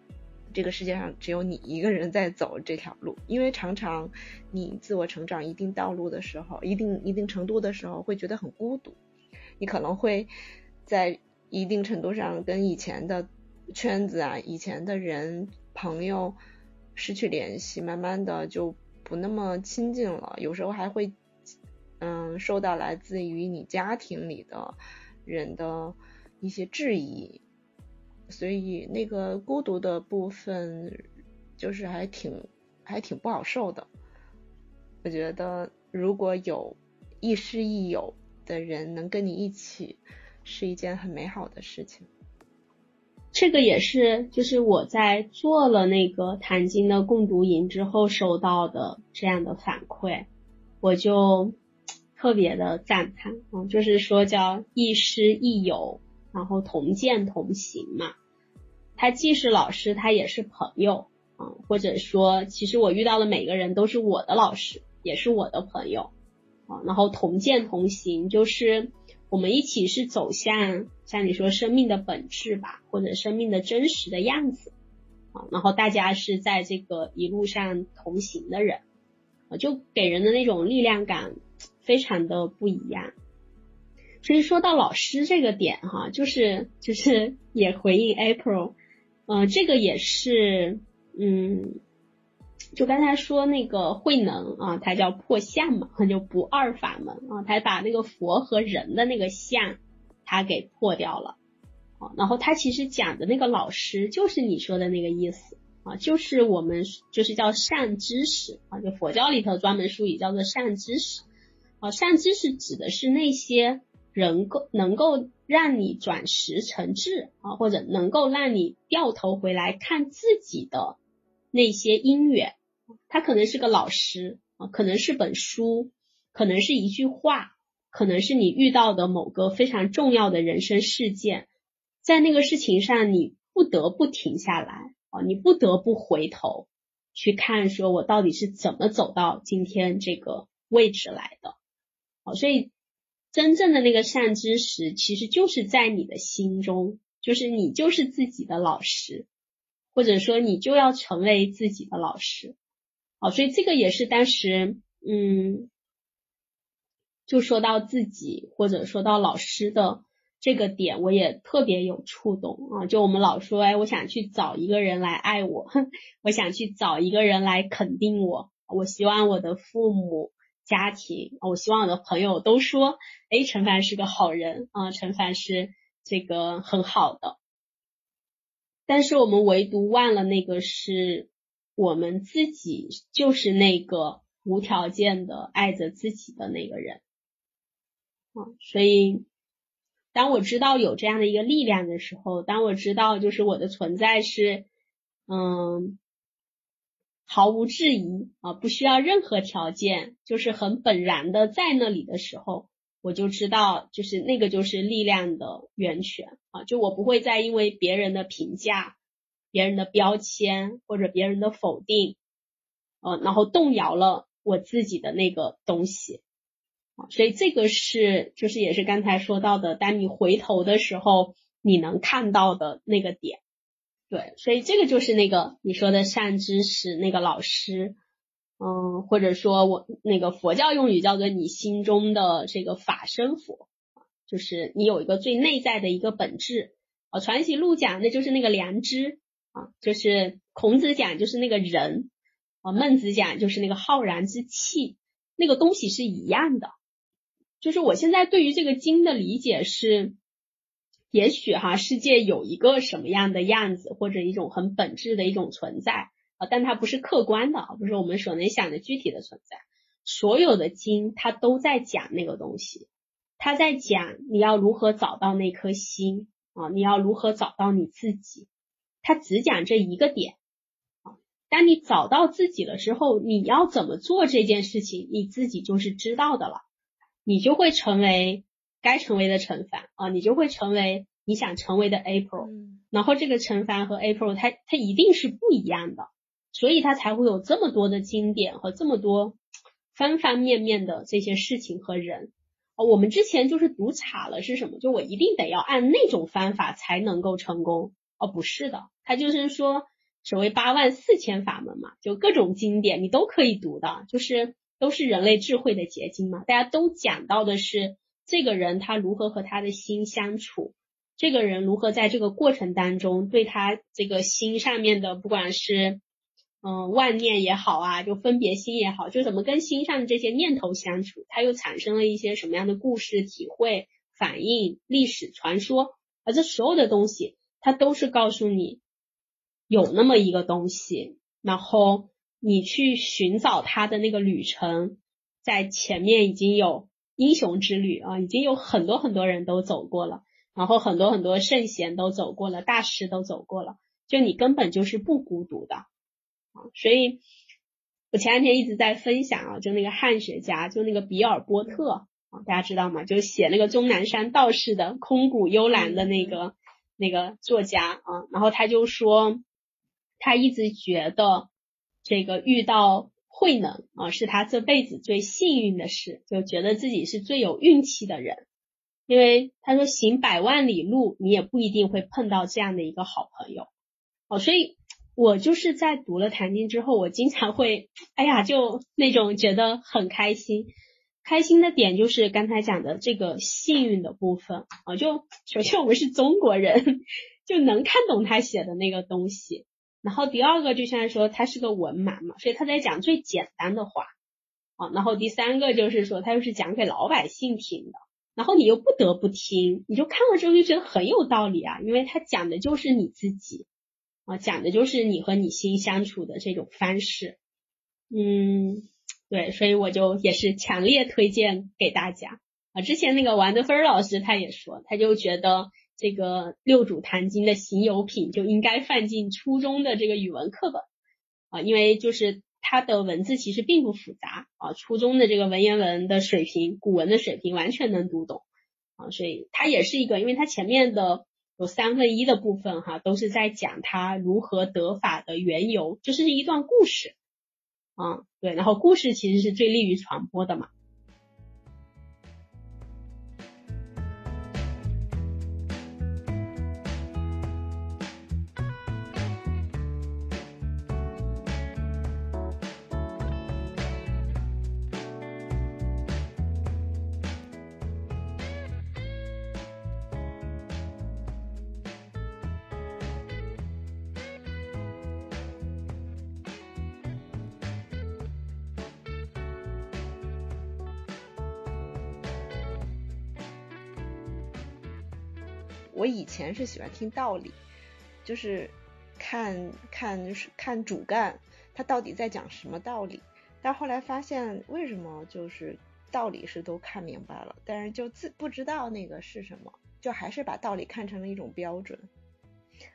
这个世界上只有你一个人在走这条路，因为常常你自我成长一定道路的时候，一定一定程度的时候，会觉得很孤独，你可能会在一定程度上跟以前的圈子啊，以前的人。朋友失去联系，慢慢的就不那么亲近了。有时候还会，嗯，受到来自于你家庭里的人的一些质疑，所以那个孤独的部分，就是还挺还挺不好受的。我觉得如果有亦师亦友的人能跟你一起，是一件很美好的事情。这个也是，就是我在做了那个谭经的共读营之后收到的这样的反馈，我就特别的赞叹，嗯，就是说叫亦师亦友，然后同见同行嘛。他既是老师，他也是朋友，嗯，或者说，其实我遇到的每个人都是我的老师，也是我的朋友，啊，然后同见同行，就是我们一起是走向。像你说生命的本质吧，或者生命的真实的样子啊，然后大家是在这个一路上同行的人啊，就给人的那种力量感非常的不一样。所以说到老师这个点哈，就是就是也回应 April，嗯，这个也是嗯，就刚才说那个慧能啊，他叫破相嘛，就不二法门啊，他把那个佛和人的那个相他给破掉了啊，然后他其实讲的那个老师就是你说的那个意思啊，就是我们就是叫善知识啊，就佛教里头专门术语叫做善知识啊，善知识指的是那些。能够能够让你转识成智啊，或者能够让你掉头回来看自己的那些因缘，他可能是个老师啊，可能是本书，可能是一句话，可能是你遇到的某个非常重要的人生事件，在那个事情上你不得不停下来啊，你不得不回头去看，说我到底是怎么走到今天这个位置来的，好，所以。真正的那个善知识，其实就是在你的心中，就是你就是自己的老师，或者说你就要成为自己的老师。好，所以这个也是当时，嗯，就说到自己或者说到老师的这个点，我也特别有触动啊。就我们老说，哎，我想去找一个人来爱我，我想去找一个人来肯定我，我希望我的父母。家庭，我希望我的朋友都说，哎，陈凡是个好人啊，陈凡是这个很好的。但是我们唯独忘了那个是我们自己，就是那个无条件的爱着自己的那个人啊。所以，当我知道有这样的一个力量的时候，当我知道就是我的存在是，嗯。毫无质疑啊，不需要任何条件，就是很本然的在那里的时候，我就知道，就是那个就是力量的源泉啊，就我不会再因为别人的评价、别人的标签或者别人的否定，呃，然后动摇了我自己的那个东西，所以这个是就是也是刚才说到的，当你回头的时候，你能看到的那个点。对，所以这个就是那个你说的善知识那个老师，嗯，或者说我那个佛教用语叫做你心中的这个法身佛，就是你有一个最内在的一个本质。啊，传习录讲那就是那个良知啊，就是孔子讲就是那个人，啊，孟子讲就是那个浩然之气，那个东西是一样的。就是我现在对于这个经的理解是。也许哈，世界有一个什么样的样子，或者一种很本质的一种存在啊，但它不是客观的，不是我们所能想的具体的存在。所有的经它都在讲那个东西，它在讲你要如何找到那颗心啊，你要如何找到你自己。它只讲这一个点啊，当你找到自己了之后，你要怎么做这件事情，你自己就是知道的了，你就会成为。该成为的陈凡啊，你就会成为你想成为的 April，然后这个陈凡和 April，它它一定是不一样的，所以它才会有这么多的经典和这么多方方面面的这些事情和人啊。我们之前就是读岔了是什么？就我一定得要按那种方法才能够成功哦，不是的，它就是说所谓八万四千法门嘛，就各种经典你都可以读的，就是都是人类智慧的结晶嘛，大家都讲到的是。这个人他如何和他的心相处？这个人如何在这个过程当中对他这个心上面的，不管是嗯妄念也好啊，就分别心也好，就怎么跟心上的这些念头相处？他又产生了一些什么样的故事、体会、反应、历史传说？而这所有的东西，它都是告诉你有那么一个东西，然后你去寻找它的那个旅程，在前面已经有。英雄之旅啊，已经有很多很多人都走过了，然后很多很多圣贤都走过了，大师都走过了，就你根本就是不孤独的啊！所以，我前两天一直在分享啊，就那个汉学家，就那个比尔波特啊，大家知道吗？就写那个钟南山道士的空谷幽兰的那个那个作家啊，然后他就说，他一直觉得这个遇到。慧能啊，是他这辈子最幸运的事，就觉得自己是最有运气的人，因为他说行百万里路，你也不一定会碰到这样的一个好朋友哦，所以我就是在读了《坛经》之后，我经常会，哎呀，就那种觉得很开心，开心的点就是刚才讲的这个幸运的部分啊，就首先我们是中国人，就能看懂他写的那个东西。然后第二个就像说他是个文盲嘛，所以他在讲最简单的话啊。然后第三个就是说他又是讲给老百姓听的，然后你又不得不听，你就看了之后就觉得很有道理啊，因为他讲的就是你自己啊，讲的就是你和你心相处的这种方式，嗯。对，所以我就也是强烈推荐给大家啊。之前那个王德芬老师他也说，他就觉得这个六祖坛经的行有品就应该放进初中的这个语文课本啊，因为就是它的文字其实并不复杂啊，初中的这个文言文的水平、古文的水平完全能读懂啊，所以它也是一个，因为它前面的有三分一的部分哈，都是在讲他如何得法的缘由，就是一段故事。啊，对，然后故事其实是最利于传播的嘛。以前是喜欢听道理，就是看看就是看主干他到底在讲什么道理，但后来发现为什么就是道理是都看明白了，但是就自不知道那个是什么，就还是把道理看成了一种标准。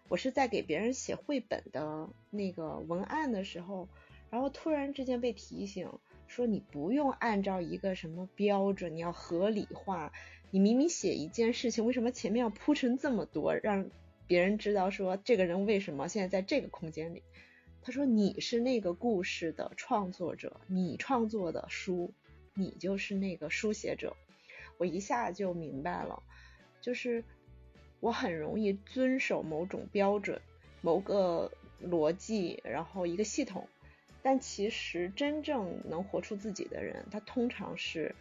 我是在给别人写绘本的那个文案的时候，然后突然之间被提醒说你不用按照一个什么标准，你要合理化。你明明写一件事情，为什么前面要铺陈这么多，让别人知道说这个人为什么现在在这个空间里？他说你是那个故事的创作者，你创作的书，你就是那个书写者。我一下就明白了，就是我很容易遵守某种标准、某个逻辑，然后一个系统，但其实真正能活出自己的人，他通常是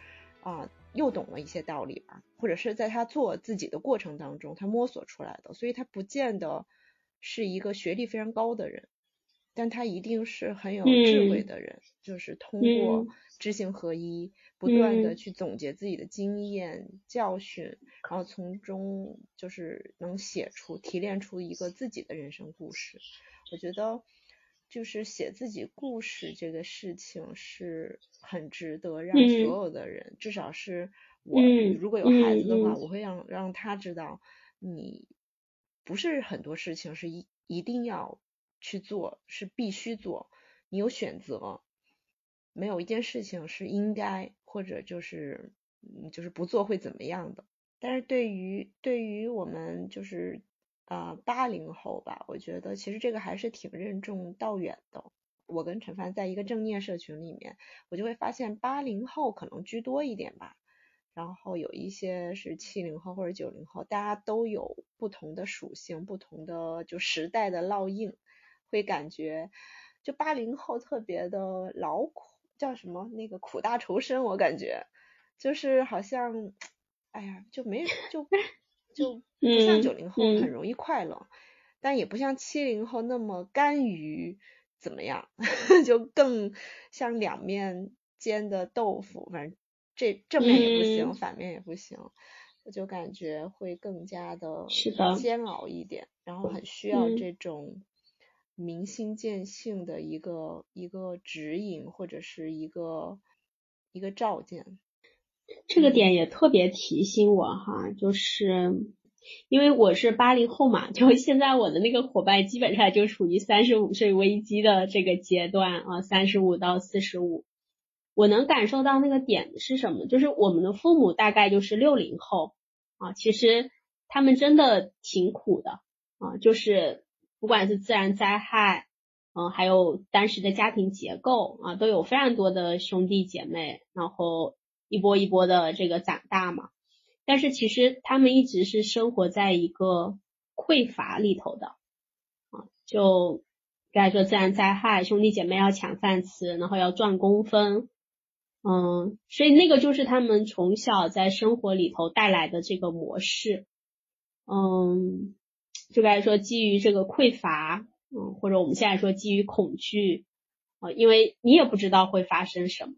啊。又懂了一些道理吧，或者是在他做自己的过程当中，他摸索出来的，所以他不见得是一个学历非常高的人，但他一定是很有智慧的人，就是通过知行合一，不断的去总结自己的经验教训，然后从中就是能写出提炼出一个自己的人生故事。我觉得。就是写自己故事这个事情是很值得让所有的人，至少是我如果有孩子的话，我会让让他知道，你不是很多事情是一一定要去做，是必须做，你有选择，没有一件事情是应该或者就是就是不做会怎么样的。但是对于对于我们就是。啊，八零后吧，我觉得其实这个还是挺任重道远的。我跟陈凡在一个正念社群里面，我就会发现八零后可能居多一点吧，然后有一些是七零后或者九零后，大家都有不同的属性，不同的就时代的烙印，会感觉就八零后特别的劳苦，叫什么那个苦大仇深，我感觉就是好像，哎呀，就没就。就不像九零后很容易快乐，但也不像七零后那么甘于怎么样，就更像两面煎的豆腐，反正这正面也不行，反面也不行，我就感觉会更加的。煎熬一点，然后很需要这种明心见性的一个一个指引或者是一个一个照见。这个点也特别提醒我哈，就是因为我是八零后嘛，就现在我的那个伙伴基本上就处于三十五岁危机的这个阶段啊，三十五到四十五，我能感受到那个点是什么？就是我们的父母大概就是六零后啊，其实他们真的挺苦的啊，就是不管是自然灾害，嗯，还有当时的家庭结构啊，都有非常多的兄弟姐妹，然后。一波一波的这个长大嘛，但是其实他们一直是生活在一个匮乏里头的。啊，就该说自然灾害，兄弟姐妹要抢饭吃，然后要赚工分。嗯，所以那个就是他们从小在生活里头带来的这个模式，嗯，就该说基于这个匮乏，嗯，或者我们现在说基于恐惧，啊，因为你也不知道会发生什么，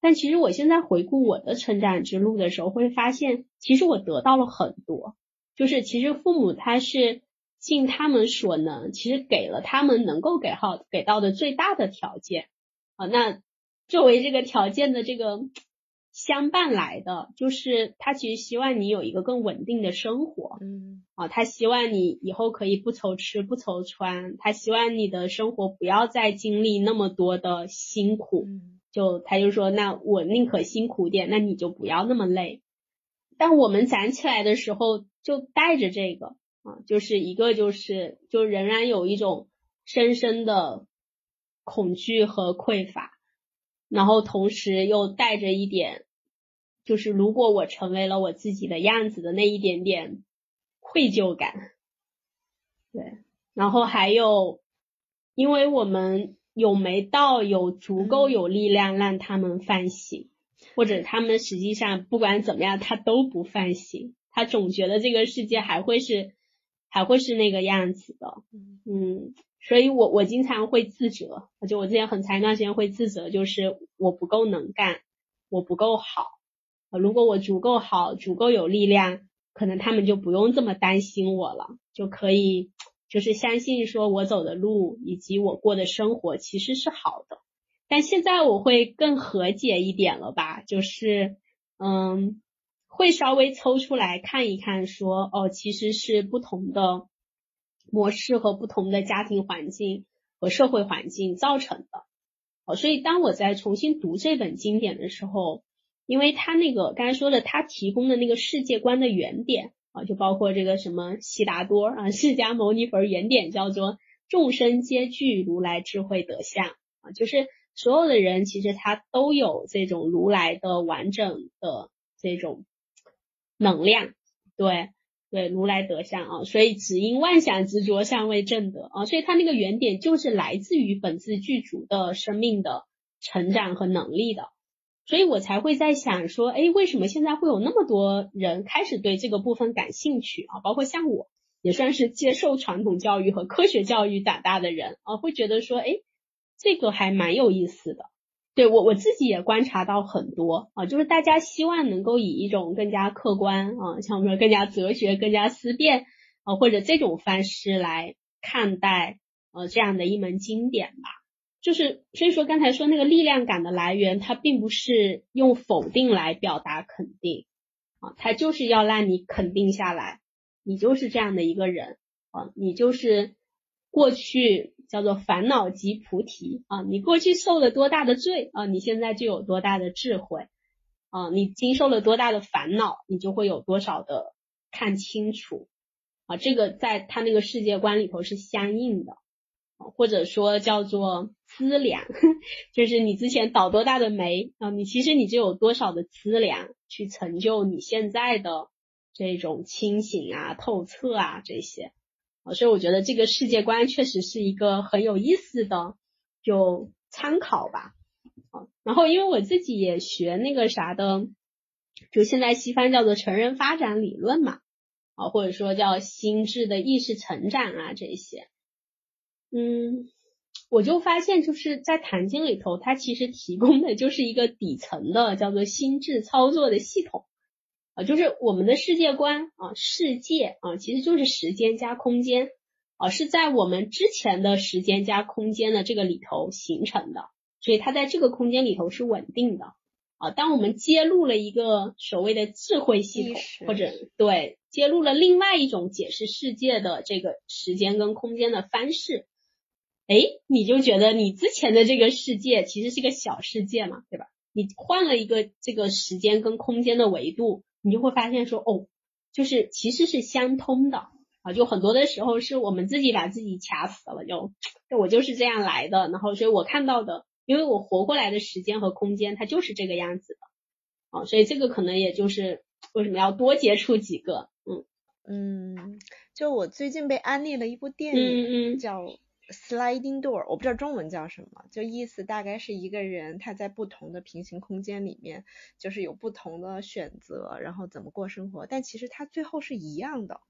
但其实我现在回顾我的成长之路的时候，会发现其实我得到了很多，就是其实父母他是尽他们所能，其实给了他们能够给好给到的最大的条件，啊，那。作为这个条件的这个相伴来的，就是他其实希望你有一个更稳定的生活，嗯，啊，他希望你以后可以不愁吃不愁穿，他希望你的生活不要再经历那么多的辛苦，就他就说，那我宁可辛苦点，那你就不要那么累。但我们攒起来的时候就带着这个啊，就是一个就是就仍然有一种深深的恐惧和匮乏。然后同时又带着一点，就是如果我成为了我自己的样子的那一点点愧疚感，对，然后还有，因为我们有没到有足够有力量让他们反省，或者他们实际上不管怎么样他都不反省，他总觉得这个世界还会是还会是那个样子的，嗯。所以我我经常会自责，就我之前很长一段时间会自责，就是我不够能干，我不够好。如果我足够好，足够有力量，可能他们就不用这么担心我了，就可以就是相信说我走的路以及我过的生活其实是好的。但现在我会更和解一点了吧，就是嗯，会稍微抽出来看一看，说哦，其实是不同的。模式和不同的家庭环境和社会环境造成的，哦，所以当我在重新读这本经典的时候，因为他那个刚才说的，他提供的那个世界观的原点啊，就包括这个什么悉达多啊，释迦牟尼佛原点叫做众生皆具如来智慧德相啊，就是所有的人其实他都有这种如来的完整的这种能量，对。对如来德相啊，所以只因妄想执着尚未正德啊，所以他那个原点就是来自于本自具足的生命的成长和能力的，所以我才会在想说，哎，为什么现在会有那么多人开始对这个部分感兴趣啊？包括像我，也算是接受传统教育和科学教育长大的人啊，会觉得说，哎，这个还蛮有意思的。对我我自己也观察到很多啊，就是大家希望能够以一种更加客观啊，像我们说更加哲学、更加思辨啊，或者这种方式来看待呃这样的一门经典吧。就是所以说刚才说那个力量感的来源，它并不是用否定来表达肯定啊，它就是要让你肯定下来，你就是这样的一个人啊，你就是过去。叫做烦恼即菩提啊！你过去受了多大的罪啊，你现在就有多大的智慧啊！你经受了多大的烦恼，你就会有多少的看清楚啊！这个在他那个世界观里头是相应的，或者说叫做资粮，就是你之前倒多大的霉啊，你其实你就有多少的资粮去成就你现在的这种清醒啊、透彻啊这些。所以我觉得这个世界观确实是一个很有意思的，就参考吧。啊，然后因为我自己也学那个啥的，就现在西方叫做成人发展理论嘛，啊，或者说叫心智的意识成长啊这些，嗯，我就发现就是在坛经里头，它其实提供的就是一个底层的叫做心智操作的系统啊。就是我们的世界观啊，世界啊，其实就是时间加空间啊，是在我们之前的时间加空间的这个里头形成的，所以它在这个空间里头是稳定的啊。当我们揭露了一个所谓的智慧系统，或者对揭露了另外一种解释世界的这个时间跟空间的方式，哎，你就觉得你之前的这个世界其实是个小世界嘛，对吧？你换了一个这个时间跟空间的维度。你就会发现说哦，就是其实是相通的啊，就很多的时候是我们自己把自己卡死了，就我就是这样来的，然后所以我看到的，因为我活过来的时间和空间它就是这个样子的啊，所以这个可能也就是为什么要多接触几个，嗯嗯，就我最近被安利了一部电影，叫《sliding door，我不知道中文叫什么，就意思大概是一个人他在不同的平行空间里面，就是有不同的选择，然后怎么过生活，但其实他最后是一样的，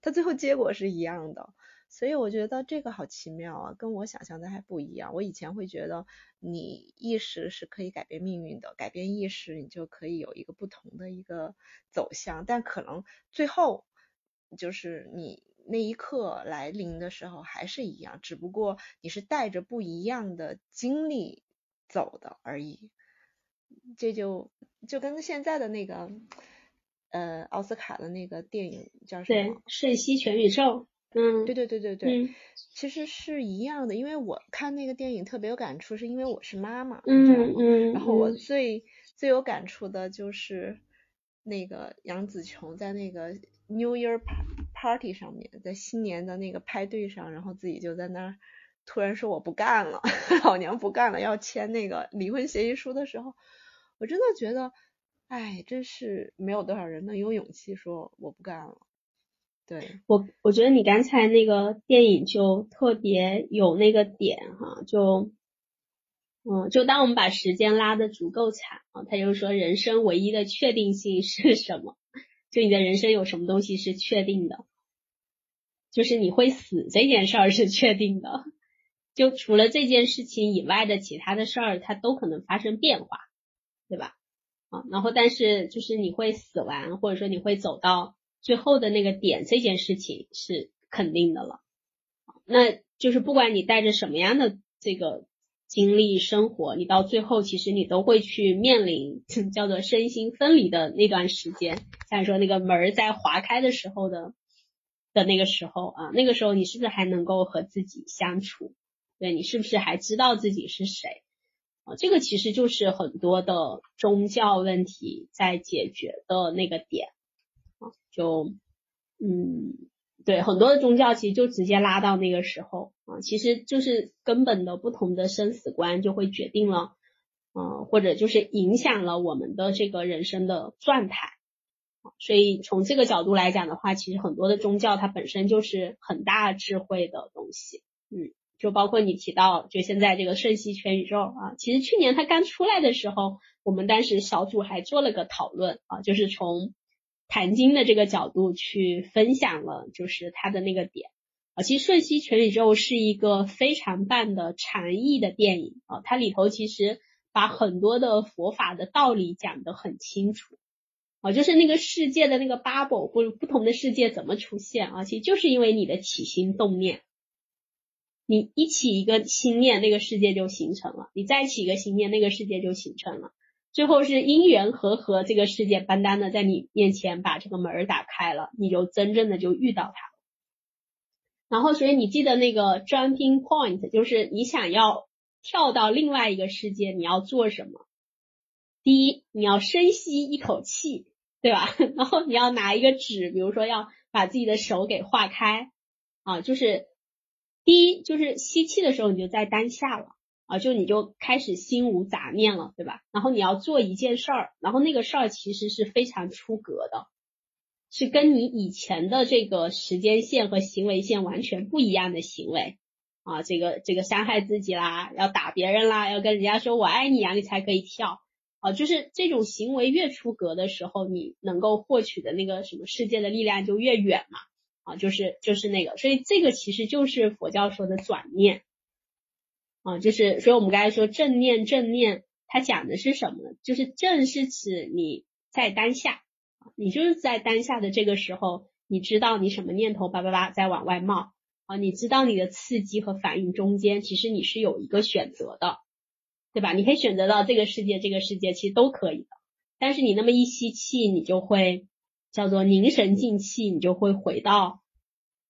他最后结果是一样的。所以我觉得这个好奇妙啊，跟我想象的还不一样。我以前会觉得你意识是可以改变命运的，改变意识你就可以有一个不同的一个走向，但可能最后就是你那一刻来临的时候还是一样，只不过你是带着不一样的经历走的而已。这就就跟现在的那个呃奥斯卡的那个电影叫什么？对，瞬息全宇宙。嗯，对对对对对，其实是一样的，因为我看那个电影特别有感触，是因为我是妈妈，嗯嗯，然后我最最有感触的就是那个杨紫琼在那个 New Year Party 上面，在新年的那个派对上，然后自己就在那儿突然说我不干了，老娘不干了，要签那个离婚协议书的时候，我真的觉得，哎，真是没有多少人能有勇气说我不干了。对我，我觉得你刚才那个电影就特别有那个点哈，就，嗯，就当我们把时间拉的足够长啊，他就说人生唯一的确定性是什么？就你的人生有什么东西是确定的？就是你会死这件事儿是确定的，就除了这件事情以外的其他的事儿，它都可能发生变化，对吧？啊，然后但是就是你会死完，或者说你会走到。最后的那个点，这件事情是肯定的了。那就是不管你带着什么样的这个经历生活，你到最后其实你都会去面临 叫做身心分离的那段时间。像说那个门儿在划开的时候的的那个时候啊，那个时候你是不是还能够和自己相处？对你是不是还知道自己是谁？啊，这个其实就是很多的宗教问题在解决的那个点啊。就，嗯，对，很多的宗教其实就直接拉到那个时候啊，其实就是根本的不同的生死观就会决定了，嗯，或者就是影响了我们的这个人生的状态所以从这个角度来讲的话，其实很多的宗教它本身就是很大智慧的东西，嗯，就包括你提到就现在这个瞬息全宇宙啊，其实去年它刚出来的时候，我们当时小组还做了个讨论啊，就是从。谈经的这个角度去分享了，就是它的那个点啊。其实《瞬息全宇宙》是一个非常棒的禅意的电影啊，它里头其实把很多的佛法的道理讲得很清楚啊。就是那个世界的那个 bubble 或者不同的世界怎么出现啊，其实就是因为你的起心动念，你一起一个心念，那个世界就形成了；你再起一个心念，那个世界就形成了。最后是因缘和合，这个世界单单的在你面前把这个门打开了，你就真正的就遇到它。然后，所以你记得那个 jumping point，就是你想要跳到另外一个世界，你要做什么？第一，你要深吸一口气，对吧？然后你要拿一个纸，比如说要把自己的手给化开啊，就是第一，就是吸气的时候你就在当下了。就你就开始心无杂念了，对吧？然后你要做一件事儿，然后那个事儿其实是非常出格的，是跟你以前的这个时间线和行为线完全不一样的行为啊，这个这个伤害自己啦，要打别人啦，要跟人家说我爱你啊，你才可以跳啊，就是这种行为越出格的时候，你能够获取的那个什么世界的力量就越远嘛啊，就是就是那个，所以这个其实就是佛教说的转念。啊，就是，所以我们刚才说正念，正念它讲的是什么呢？就是正是指你在当下，你就是在当下的这个时候，你知道你什么念头叭叭叭在往外冒啊，你知道你的刺激和反应中间，其实你是有一个选择的，对吧？你可以选择到这个世界，这个世界其实都可以的，但是你那么一吸气，你就会叫做凝神静气，你就会回到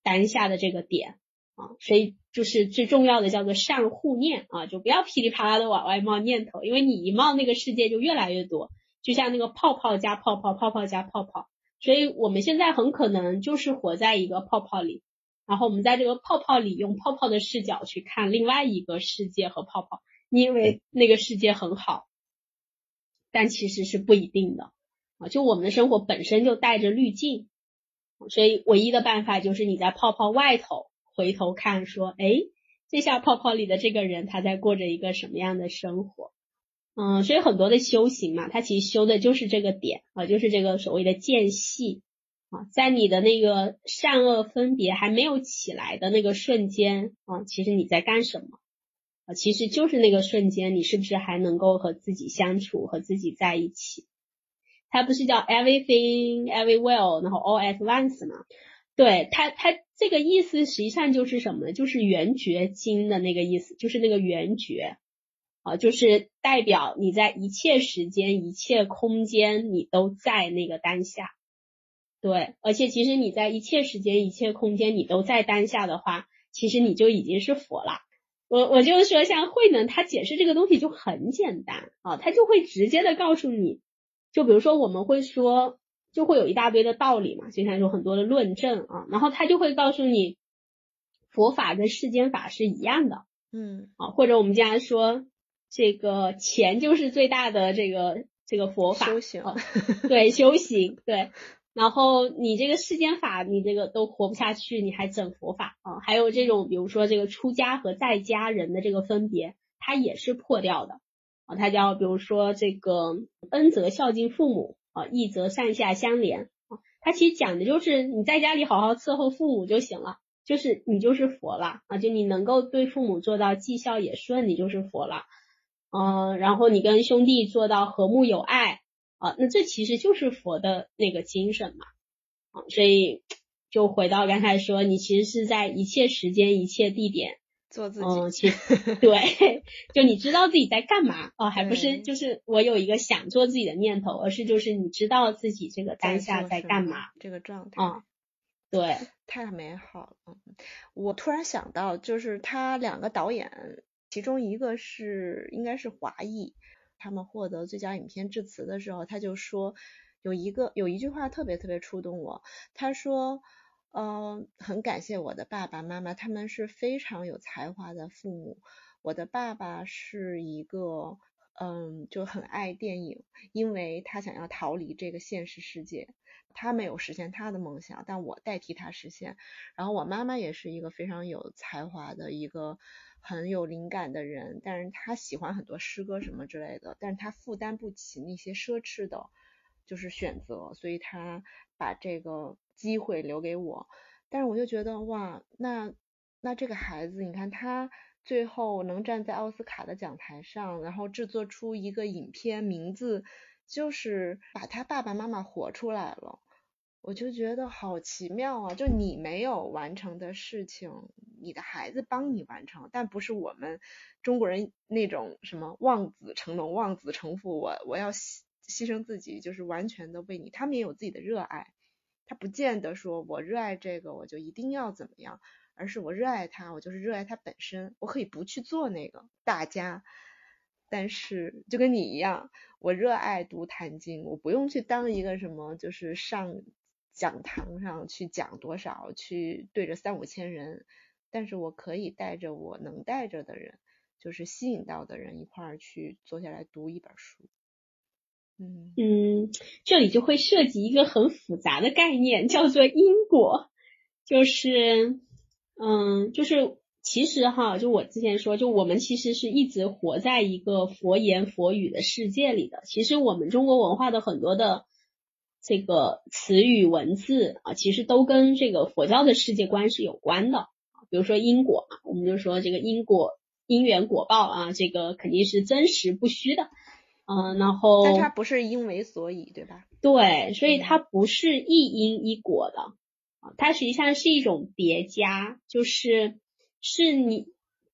当下的这个点。啊，所以就是最重要的叫做善护念啊，就不要噼里啪啦的往外冒念头，因为你一冒，那个世界就越来越多，就像那个泡泡加泡泡，泡泡加泡泡。所以我们现在很可能就是活在一个泡泡里，然后我们在这个泡泡里用泡泡的视角去看另外一个世界和泡泡，你以为那个世界很好，但其实是不一定的啊。就我们的生活本身就带着滤镜，所以唯一的办法就是你在泡泡外头。回头看，说，哎，这下泡泡里的这个人他在过着一个什么样的生活？嗯，所以很多的修行嘛，它其实修的就是这个点啊，就是这个所谓的间隙啊，在你的那个善恶分别还没有起来的那个瞬间啊，其实你在干什么啊？其实就是那个瞬间，你是不是还能够和自己相处，和自己在一起？它不是叫 everything everywhere，然后 all at once 吗？对它，它这个意思实际上就是什么呢？就是圆觉经的那个意思，就是那个圆觉。啊，就是代表你在一切时间、一切空间，你都在那个当下。对，而且其实你在一切时间、一切空间，你都在当下的话，其实你就已经是佛了。我我就说，像慧能他解释这个东西就很简单啊，他就会直接的告诉你，就比如说我们会说，就会有一大堆的道理嘛，就像有很多的论证啊，然后他就会告诉你，佛法跟世间法是一样的，嗯，啊，或者我们经常说。这个钱就是最大的这个这个佛法，修行，对修行，对。然后你这个世间法，你这个都活不下去，你还整佛法啊？还有这种，比如说这个出家和在家人的这个分别，它也是破掉的啊。它叫比如说这个恩泽孝敬父母啊，义则上下相连啊。它其实讲的就是你在家里好好伺候父母就行了，就是你就是佛了啊。就你能够对父母做到绩效也顺，你就是佛了。嗯，然后你跟兄弟做到和睦有爱啊，那这其实就是佛的那个精神嘛啊，所以就回到刚才说，你其实是在一切时间、一切地点做自己。嗯，其实对，就你知道自己在干嘛哦，还不是就是我有一个想做自己的念头，而是就是你知道自己这个当下在干嘛这个状态啊，对，太美好了。我突然想到，就是他两个导演。其中一个是应该是华裔，他们获得最佳影片致辞的时候，他就说有一个有一句话特别特别触动我，他说，呃，很感谢我的爸爸妈妈，他们是非常有才华的父母。我的爸爸是一个，嗯，就很爱电影，因为他想要逃离这个现实世界，他没有实现他的梦想，但我代替他实现。然后我妈妈也是一个非常有才华的一个。很有灵感的人，但是他喜欢很多诗歌什么之类的，但是他负担不起那些奢侈的，就是选择，所以他把这个机会留给我。但是我就觉得哇，那那这个孩子，你看他最后能站在奥斯卡的讲台上，然后制作出一个影片，名字就是把他爸爸妈妈活出来了。我就觉得好奇妙啊！就你没有完成的事情，你的孩子帮你完成，但不是我们中国人那种什么望子成龙、望子成父。我我要牺牺牲自己，就是完全的为你。他们也有自己的热爱，他不见得说我热爱这个，我就一定要怎么样，而是我热爱他，我就是热爱他本身。我可以不去做那个大家，但是就跟你一样，我热爱读《坛经》，我不用去当一个什么，就是上。讲堂上去讲多少，去对着三五千人，但是我可以带着我能带着的人，就是吸引到的人一块儿去坐下来读一本书。嗯嗯，这里就会涉及一个很复杂的概念，叫做因果，就是嗯，就是其实哈，就我之前说，就我们其实是一直活在一个佛言佛语的世界里的。其实我们中国文化的很多的。这个词语文字啊，其实都跟这个佛教的世界观是有关的。比如说因果嘛，我们就说这个因果因缘果报啊，这个肯定是真实不虚的。嗯，然后但它不是因为所以，对吧？对，所以它不是一因一果的啊，它实际上是一种叠加，就是是你。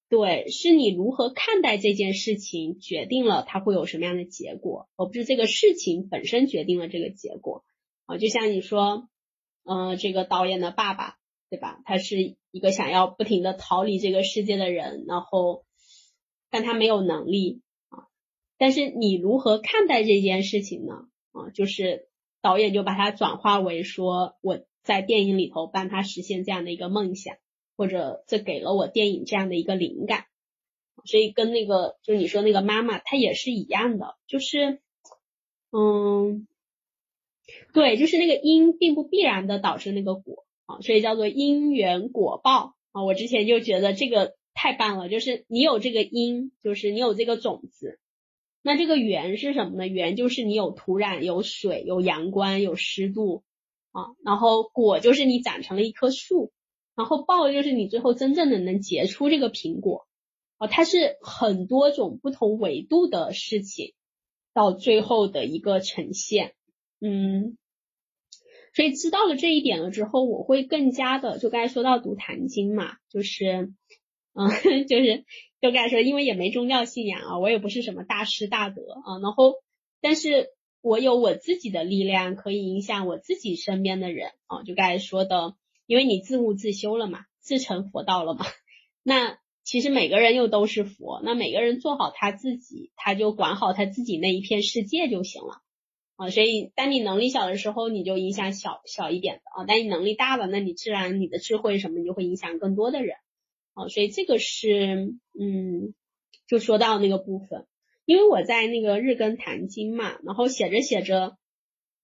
对，是你如何看待这件事情，决定了它会有什么样的结果，而不是这个事情本身决定了这个结果啊。就像你说，嗯，这个导演的爸爸，对吧？他是一个想要不停的逃离这个世界的人，然后但他没有能力啊。但是你如何看待这件事情呢？啊，就是导演就把它转化为说，我在电影里头帮他实现这样的一个梦想。或者这给了我电影这样的一个灵感，所以跟那个就你说那个妈妈，她也是一样的，就是嗯，对，就是那个因并不必然的导致那个果啊，所以叫做因缘果报啊。我之前就觉得这个太棒了，就是你有这个因，就是你有这个种子。那这个缘是什么呢？缘就是你有土壤、有水、有阳光、有湿度啊。然后果就是你长成了一棵树，然后报就是你最后真正的能结出这个苹果啊。它是很多种不同维度的事情到最后的一个呈现，嗯。所以知道了这一点了之后，我会更加的就刚才说到读《坛经》嘛，就是嗯，就是就刚才说，因为也没宗教信仰啊，我也不是什么大师大德啊，然后但是我有我自己的力量可以影响我自己身边的人啊，就刚才说的，因为你自悟自修了嘛，自成佛道了嘛，那其实每个人又都是佛，那每个人做好他自己，他就管好他自己那一片世界就行了。啊，所以当你能力小的时候，你就影响小小一点的啊；当你能力大了，那你自然你的智慧什么，你就会影响更多的人啊。所以这个是，嗯，就说到那个部分，因为我在那个日更谈经嘛，然后写着写着，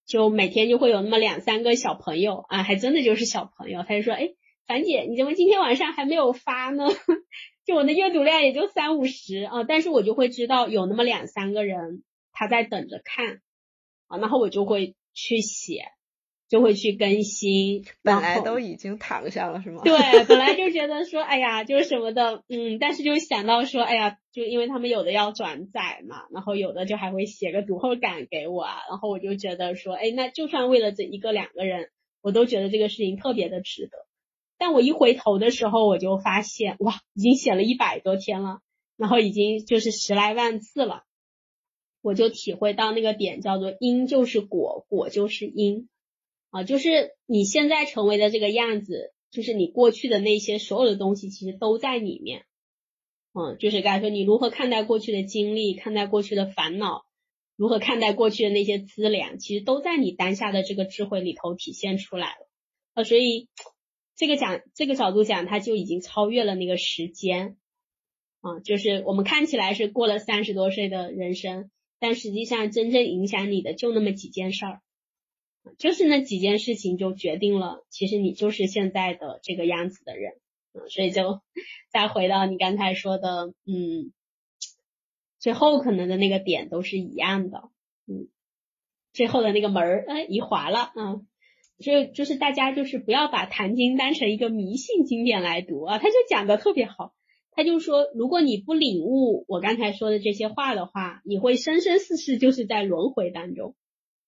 就每天就会有那么两三个小朋友啊，还真的就是小朋友，他就说，哎，樊姐，你怎么今天晚上还没有发呢？就我的阅读量也就三五十啊，但是我就会知道有那么两三个人他在等着看。啊，然后我就会去写，就会去更新。本来都已经躺下了，是吗？对，本来就觉 得说，哎呀，就是什么的，嗯，但是就想到说，哎呀，就因为他们有的要转载嘛，然后有的就还会写个读后感给我，啊，然后我就觉得说，哎，那就算为了这一个两个人，我都觉得这个事情特别的值得。但我一回头的时候，我就发现，哇，已经写了一百多天了，然后已经就是十来万字了。我就体会到那个点叫做因就是果，果就是因啊，就是你现在成为的这个样子，就是你过去的那些所有的东西，其实都在里面。嗯，就是刚才说你如何看待过去的经历，看待过去的烦恼，如何看待过去的那些资粮，其实都在你当下的这个智慧里头体现出来了。啊，所以这个讲这个角度讲，它就已经超越了那个时间啊，就是我们看起来是过了三十多岁的人生。但实际上，真正影响你的就那么几件事儿，就是那几件事情就决定了，其实你就是现在的这个样子的人。嗯，所以就再回到你刚才说的，嗯，最后可能的那个点都是一样的，嗯，最后的那个门儿，哎，一划了，嗯，所以就是大家就是不要把《坛经》当成一个迷信经典来读啊，他就讲的特别好。他就说，如果你不领悟我刚才说的这些话的话，你会生生世世就是在轮回当中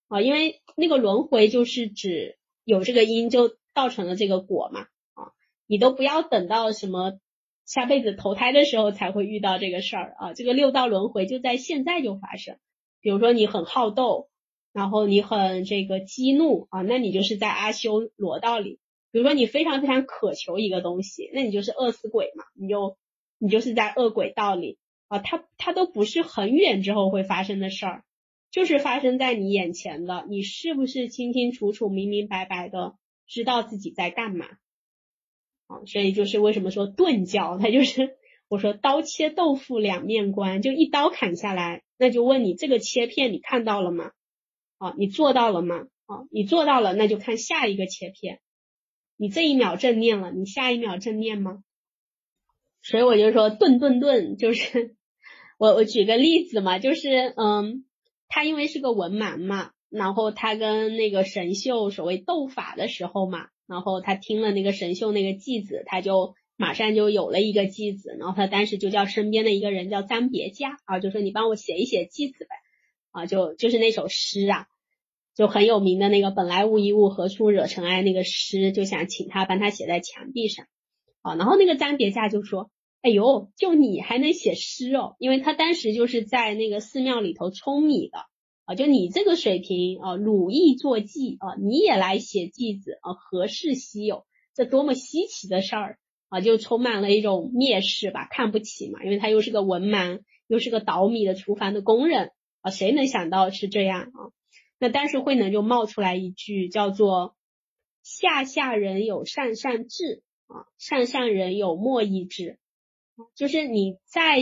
啊，因为那个轮回就是指有这个因就造成了这个果嘛啊，你都不要等到什么下辈子投胎的时候才会遇到这个事儿啊，这个六道轮回就在现在就发生。比如说你很好斗，然后你很这个激怒啊，那你就是在阿修罗道里。比如说你非常非常渴求一个东西，那你就是饿死鬼嘛，你就。你就是在恶鬼道里啊，他他都不是很远之后会发生的事儿，就是发生在你眼前的。你是不是清清楚楚、明明白白的知道自己在干嘛啊？所以就是为什么说钝教，他就是我说刀切豆腐两面观，就一刀砍下来，那就问你这个切片你看到了吗？啊，你做到了吗？啊，你做到了，那就看下一个切片。你这一秒正念了，你下一秒正念吗？所以我就说顿顿顿，就是 我我举个例子嘛，就是嗯，他因为是个文盲嘛，然后他跟那个神秀所谓斗法的时候嘛，然后他听了那个神秀那个偈子，他就马上就有了一个偈子，然后他当时就叫身边的一个人叫张别驾啊，就说你帮我写一写偈子呗啊，就就是那首诗啊，就很有名的那个本来无一物，何处惹尘埃那个诗，就想请他帮他写在墙壁上。啊，然后那个张别驾就说：“哎呦，就你还能写诗哦？因为他当时就是在那个寺庙里头舂米的啊，就你这个水平啊，鲁艺作记啊，你也来写偈子啊，何事稀有？这多么稀奇的事儿啊！就充满了一种蔑视吧，看不起嘛，因为他又是个文盲，又是个倒米的厨房的工人啊，谁能想到是这样啊？那但是慧能就冒出来一句叫做‘下下人有善善智’。”啊，上上人有莫意志，就是你在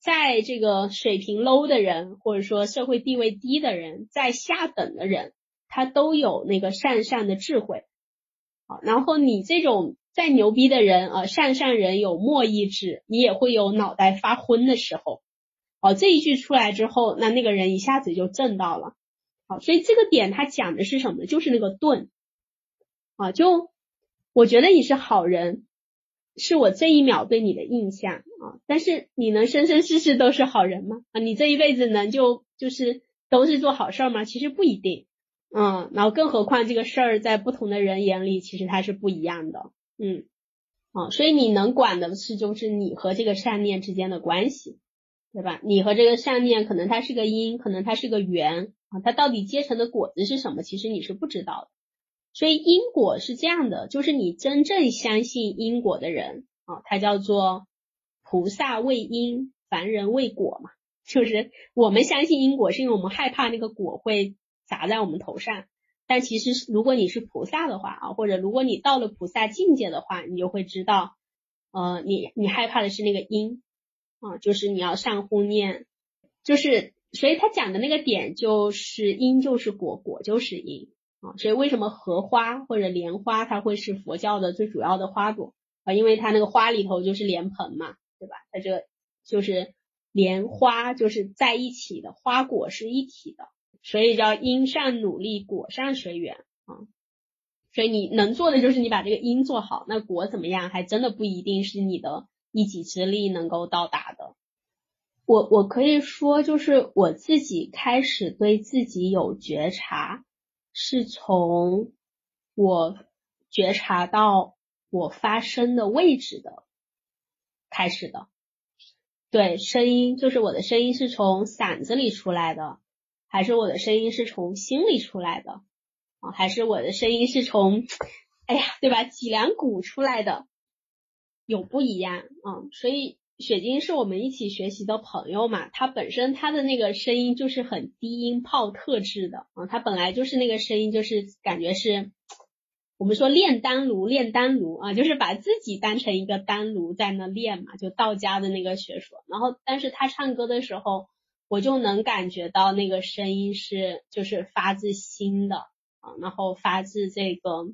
在这个水平 low 的人，或者说社会地位低的人，在下等的人，他都有那个善善的智慧好，然后你这种再牛逼的人啊，善善人有莫意志，你也会有脑袋发昏的时候。哦，这一句出来之后，那那个人一下子就震到了。好，所以这个点他讲的是什么？就是那个钝啊，就我觉得你是好人，是我这一秒对你的印象啊。但是你能生生世世都是好人吗？啊，你这一辈子能就就是都是做好事儿吗？其实不一定。嗯，然后更何况这个事儿在不同的人眼里，其实它是不一样的。嗯，啊，所以你能管的是就是你和这个善念之间的关系。对吧？你和这个善念，可能它是个因，可能它是个缘啊，它到底结成的果子是什么？其实你是不知道的。所以因果是这样的，就是你真正相信因果的人啊，他叫做菩萨为因，凡人为果嘛。就是我们相信因果，是因为我们害怕那个果会砸在我们头上。但其实如果你是菩萨的话啊，或者如果你到了菩萨境界的话，你就会知道，呃，你你害怕的是那个因。啊，就是你要善护念，就是所以他讲的那个点就是因就是果，果就是因啊。所以为什么荷花或者莲花它会是佛教的最主要的花朵啊？因为它那个花里头就是莲蓬嘛，对吧？它这就是莲花就是在一起的，花果是一体的，所以叫因善努力，果善随缘啊。所以你能做的就是你把这个因做好，那果怎么样还真的不一定是你的。一己之力能够到达的，我我可以说，就是我自己开始对自己有觉察，是从我觉察到我发声的位置的开始的。对，声音就是我的声音是从嗓子里出来的，还是我的声音是从心里出来的啊？还是我的声音是从，哎呀，对吧？脊梁骨出来的？有不一样啊，所以雪晶是我们一起学习的朋友嘛，他本身他的那个声音就是很低音炮特质的啊，他本来就是那个声音，就是感觉是我们说炼丹炉，炼丹炉啊，就是把自己当成一个丹炉在那炼嘛，就道家的那个学说。然后，但是他唱歌的时候，我就能感觉到那个声音是就是发自心的啊，然后发自这个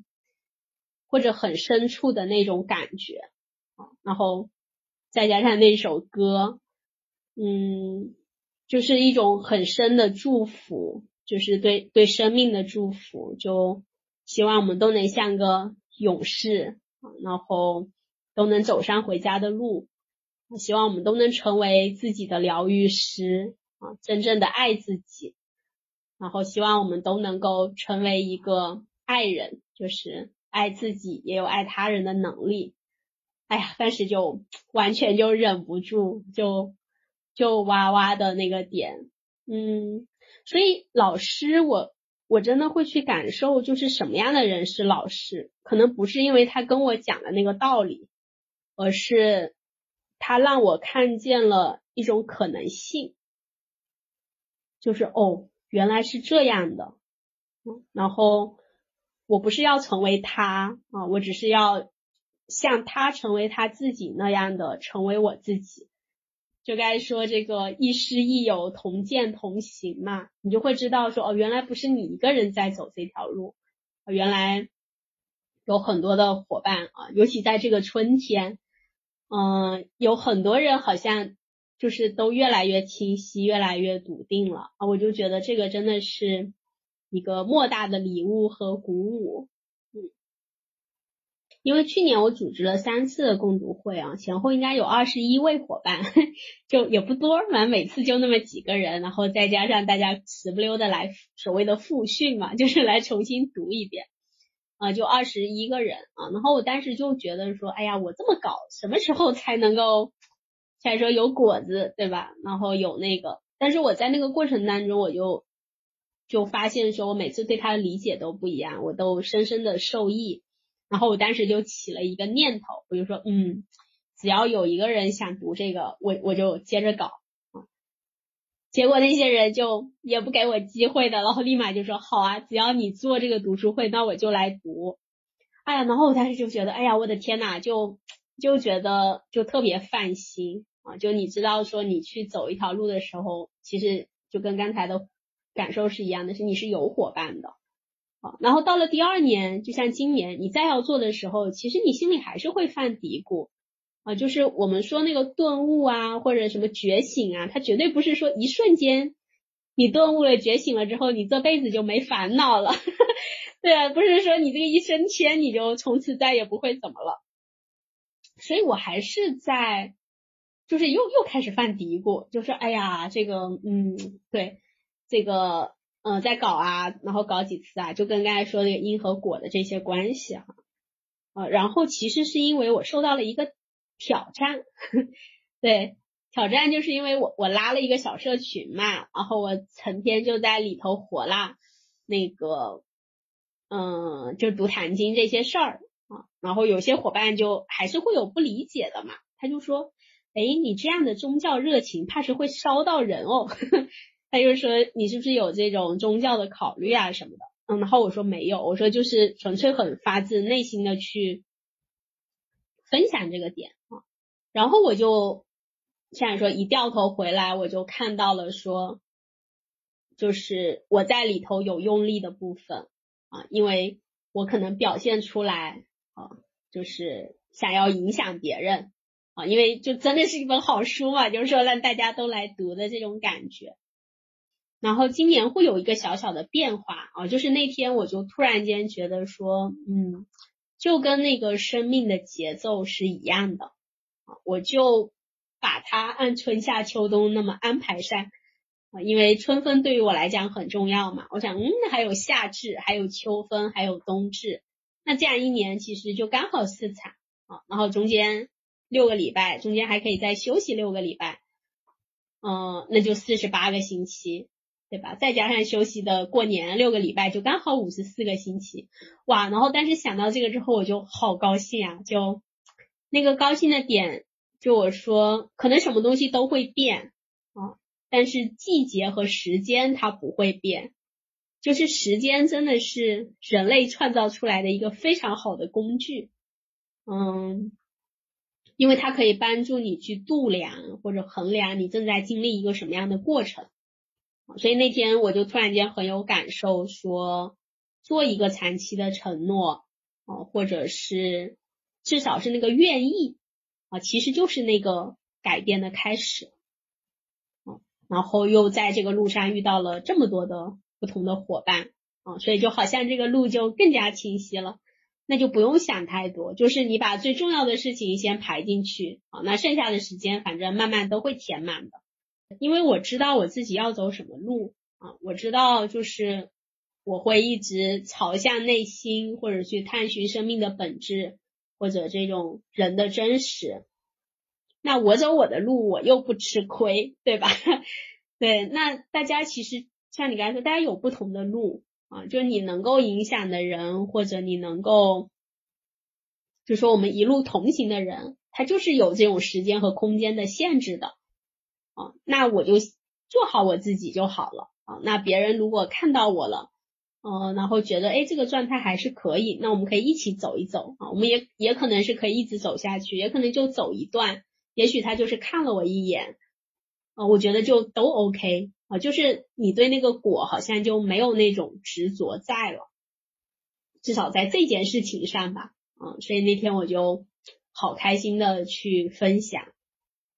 或者很深处的那种感觉啊。然后再加上那首歌，嗯，就是一种很深的祝福，就是对对生命的祝福，就希望我们都能像个勇士，然后都能走上回家的路，希望我们都能成为自己的疗愈师啊，真正的爱自己，然后希望我们都能够成为一个爱人，就是爱自己也有爱他人的能力。哎呀，当时就完全就忍不住，就就哇哇的那个点，嗯，所以老师，我我真的会去感受，就是什么样的人是老师，可能不是因为他跟我讲的那个道理，而是他让我看见了一种可能性，就是哦，原来是这样的，嗯，然后我不是要成为他啊，我只是要。像他成为他自己那样的成为我自己，就该说这个亦师亦友，同见同行嘛，你就会知道说哦，原来不是你一个人在走这条路，原来有很多的伙伴啊，尤其在这个春天，嗯，有很多人好像就是都越来越清晰，越来越笃定了。啊，我就觉得这个真的是一个莫大的礼物和鼓舞。因为去年我组织了三次共读会啊，前后应该有二十一位伙伴，就也不多，反正每次就那么几个人，然后再加上大家死不溜的来所谓的复训嘛，就是来重新读一遍，啊，就二十一个人啊，然后我当时就觉得说，哎呀，我这么搞，什么时候才能够，才说有果子，对吧？然后有那个，但是我在那个过程当中，我就就发现说，我每次对他的理解都不一样，我都深深的受益。然后我当时就起了一个念头，我就说，嗯，只要有一个人想读这个，我我就接着搞。结果那些人就也不给我机会的，然后立马就说，好啊，只要你做这个读书会，那我就来读。哎呀，然后我当时就觉得，哎呀，我的天呐，就就觉得就特别放心啊。就你知道说你去走一条路的时候，其实就跟刚才的感受是一样的，是你是有伙伴的。啊，然后到了第二年，就像今年你再要做的时候，其实你心里还是会犯嘀咕啊，就是我们说那个顿悟啊，或者什么觉醒啊，它绝对不是说一瞬间你顿悟了、觉醒了之后，你这辈子就没烦恼了，对啊，不是说你这个一升迁你就从此再也不会怎么了，所以我还是在，就是又又开始犯嘀咕，就是哎呀，这个嗯，对，这个。嗯，在搞啊，然后搞几次啊，就跟刚才说那个因和果的这些关系哈，呃，然后其实是因为我受到了一个挑战，对，挑战就是因为我我拉了一个小社群嘛，然后我成天就在里头活啦，那个，嗯，就读坛经这些事儿啊，然后有些伙伴就还是会有不理解的嘛，他就说，哎，你这样的宗教热情，怕是会烧到人哦。他就说你是不是有这种宗教的考虑啊什么的？嗯，然后我说没有，我说就是纯粹很发自内心的去分享这个点啊。然后我就现在说一掉头回来，我就看到了说，就是我在里头有用力的部分啊，因为我可能表现出来啊，就是想要影响别人啊，因为就真的是一本好书嘛，就是说让大家都来读的这种感觉。然后今年会有一个小小的变化啊，就是那天我就突然间觉得说，嗯，就跟那个生命的节奏是一样的啊，我就把它按春夏秋冬那么安排上啊，因为春分对于我来讲很重要嘛，我想，嗯，还有夏至，还有秋分，还有冬至，那这样一年其实就刚好四场啊，然后中间六个礼拜，中间还可以再休息六个礼拜，嗯，那就四十八个星期。对吧？再加上休息的过年六个礼拜，就刚好五十四个星期，哇！然后但是想到这个之后，我就好高兴啊！就那个高兴的点，就我说，可能什么东西都会变啊，但是季节和时间它不会变，就是时间真的是人类创造出来的一个非常好的工具，嗯，因为它可以帮助你去度量或者衡量你正在经历一个什么样的过程。所以那天我就突然间很有感受，说做一个长期的承诺啊，或者是至少是那个愿意啊，其实就是那个改变的开始啊。然后又在这个路上遇到了这么多的不同的伙伴啊，所以就好像这个路就更加清晰了。那就不用想太多，就是你把最重要的事情先排进去啊，那剩下的时间反正慢慢都会填满的。因为我知道我自己要走什么路啊，我知道就是我会一直朝向内心，或者去探寻生命的本质，或者这种人的真实。那我走我的路，我又不吃亏，对吧？对，那大家其实像你刚才说，大家有不同的路啊，就是你能够影响的人，或者你能够，就说我们一路同行的人，他就是有这种时间和空间的限制的。啊，那我就做好我自己就好了啊。那别人如果看到我了，嗯，然后觉得哎这个状态还是可以，那我们可以一起走一走啊。我们也也可能是可以一直走下去，也可能就走一段。也许他就是看了我一眼，啊，我觉得就都 OK 啊。就是你对那个果好像就没有那种执着在了，至少在这件事情上吧。嗯，所以那天我就好开心的去分享，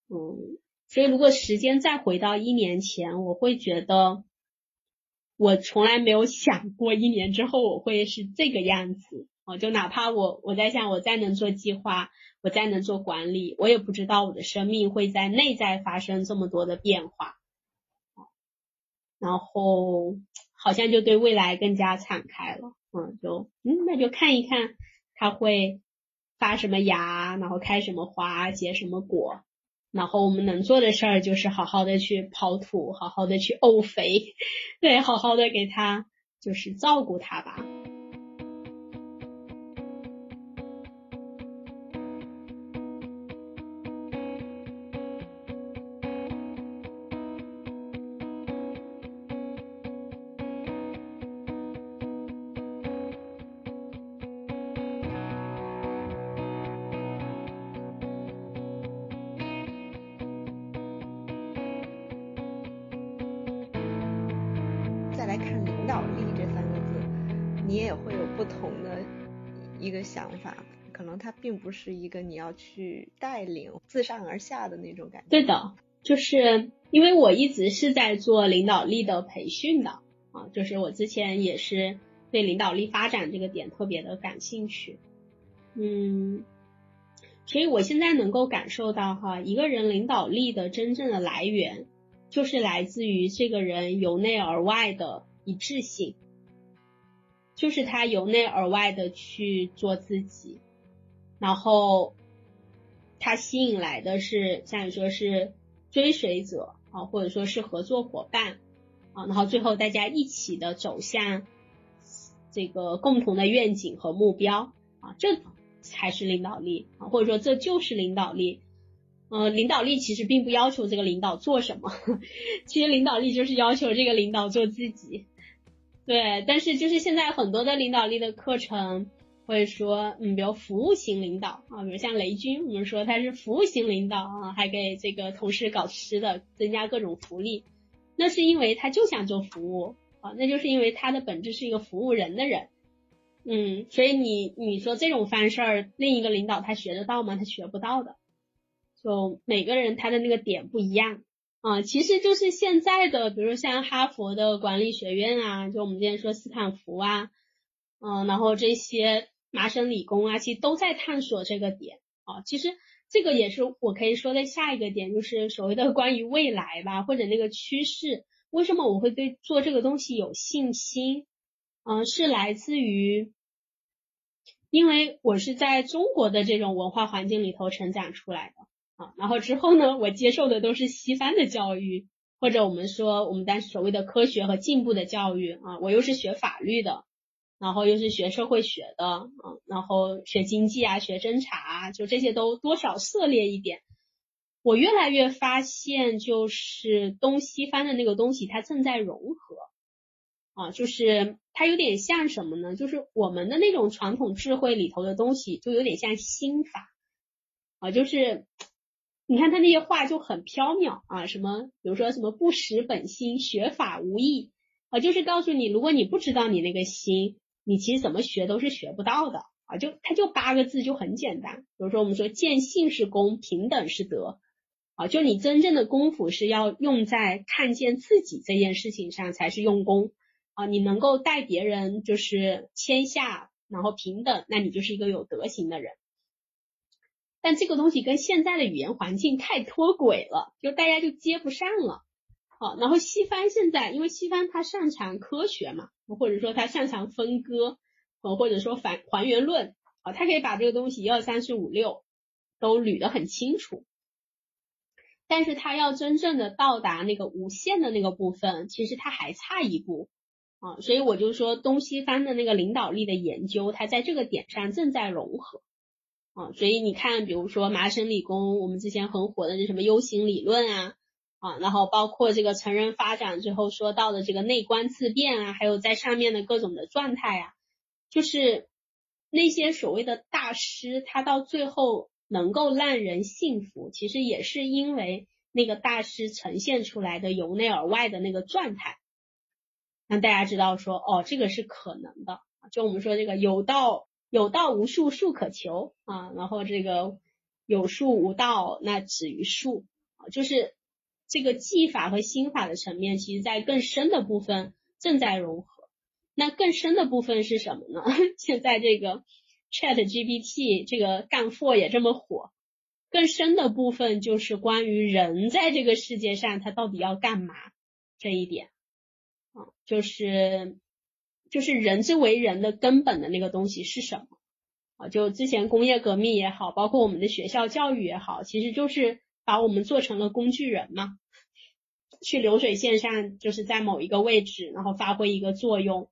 嗯。所以，如果时间再回到一年前，我会觉得我从来没有想过一年之后我会是这个样子啊！就哪怕我我在想，我再能做计划，我再能做管理，我也不知道我的生命会在内在发生这么多的变化然后好像就对未来更加敞开了，嗯，就嗯，那就看一看它会发什么芽，然后开什么花，结什么果。然后我们能做的事儿就是好好的去刨土，好好的去沤肥，对，好好的给它就是照顾它吧。不是一个你要去带领、自上而下的那种感觉。对的，就是因为我一直是在做领导力的培训的啊，就是我之前也是对领导力发展这个点特别的感兴趣，嗯，所以我现在能够感受到哈，一个人领导力的真正的来源，就是来自于这个人由内而外的一致性，就是他由内而外的去做自己。然后，他吸引来的是像你说是追随者啊，或者说是合作伙伴啊，然后最后大家一起的走向这个共同的愿景和目标啊，这才是领导力啊，或者说这就是领导力。呃，领导力其实并不要求这个领导做什么，其实领导力就是要求这个领导做自己。对，但是就是现在很多的领导力的课程。或者说，嗯，比如服务型领导啊，比如像雷军，我们说他是服务型领导啊，还给这个同事搞吃的，增加各种福利，那是因为他就想做服务啊，那就是因为他的本质是一个服务人的人，嗯，所以你你说这种方事儿，另一个领导他学得到吗？他学不到的，就每个人他的那个点不一样啊，其实就是现在的，比如像哈佛的管理学院啊，就我们之前说斯坦福啊，嗯，然后这些。麻省理工啊，其实都在探索这个点啊。其实这个也是我可以说的下一个点，就是所谓的关于未来吧，或者那个趋势。为什么我会对做这个东西有信心？嗯，是来自于，因为我是在中国的这种文化环境里头成长出来的啊。然后之后呢，我接受的都是西方的教育，或者我们说我们当时所谓的科学和进步的教育啊。我又是学法律的。然后又是学社会学的，嗯，然后学经济啊，学侦查啊，就这些都多少涉猎一点。我越来越发现，就是东西方的那个东西，它正在融合，啊，就是它有点像什么呢？就是我们的那种传统智慧里头的东西，就有点像心法，啊，就是你看他那些话就很飘渺啊，什么，比如说什么不识本心，学法无益，啊，就是告诉你，如果你不知道你那个心。你其实怎么学都是学不到的啊！就它就八个字就很简单，比如说我们说见性是功，平等是德啊，就你真正的功夫是要用在看见自己这件事情上才是用功啊！你能够带别人就是谦下，然后平等，那你就是一个有德行的人。但这个东西跟现在的语言环境太脱轨了，就大家就接不上了。好，然后西方现在因为西方它擅长科学嘛。或者说它擅长分割，呃，或者说反还原论啊，它可以把这个东西一二三四五六都捋得很清楚，但是他要真正的到达那个无限的那个部分，其实他还差一步啊，所以我就说东西方的那个领导力的研究，它在这个点上正在融合啊，所以你看，比如说麻省理工，我们之前很火的那什么 U 型理论啊。啊，然后包括这个成人发展之后说到的这个内观自变啊，还有在上面的各种的状态啊，就是那些所谓的大师，他到最后能够让人信服，其实也是因为那个大师呈现出来的由内而外的那个状态，让大家知道说，哦，这个是可能的。就我们说这个有道有道无术，术可求啊，然后这个有术无道，那止于术，就是。这个技法和心法的层面，其实在更深的部分正在融合。那更深的部分是什么呢？现在这个 Chat GPT 这个干货也这么火，更深的部分就是关于人在这个世界上他到底要干嘛这一点啊，就是就是人之为人的根本的那个东西是什么啊？就之前工业革命也好，包括我们的学校教育也好，其实就是。把我们做成了工具人嘛，去流水线上就是在某一个位置，然后发挥一个作用，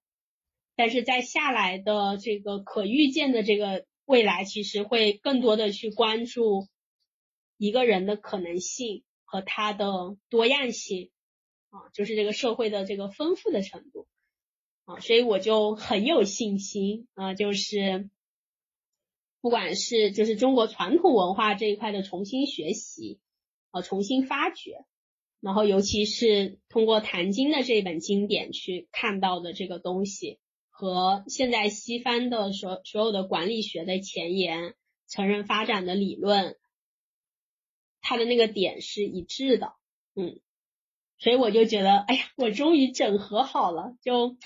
但是在下来的这个可预见的这个未来，其实会更多的去关注一个人的可能性和他的多样性啊，就是这个社会的这个丰富的程度啊，所以我就很有信心啊，就是。不管是就是中国传统文化这一块的重新学习，呃，重新发掘，然后尤其是通过《坛经》的这本经典去看到的这个东西，和现在西方的所所有的管理学的前沿、成人发展的理论，它的那个点是一致的，嗯，所以我就觉得，哎呀，我终于整合好了，就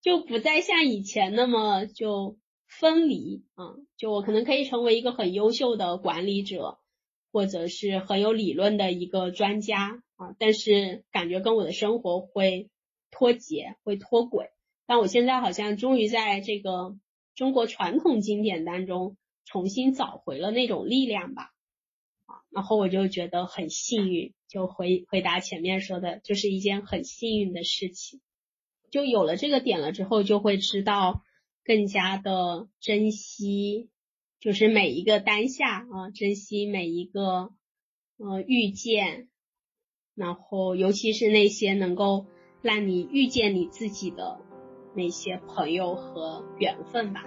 就不再像以前那么就分离啊，就我可能可以成为一个很优秀的管理者，或者是很有理论的一个专家啊，但是感觉跟我的生活会脱节，会脱轨。但我现在好像终于在这个中国传统经典当中重新找回了那种力量吧，啊，然后我就觉得很幸运，就回回答前面说的，就是一件很幸运的事情，就有了这个点了之后，就会知道更加的珍惜，就是每一个当下啊，珍惜每一个呃遇见，然后尤其是那些能够让你遇见你自己的。那些朋友和缘分吧。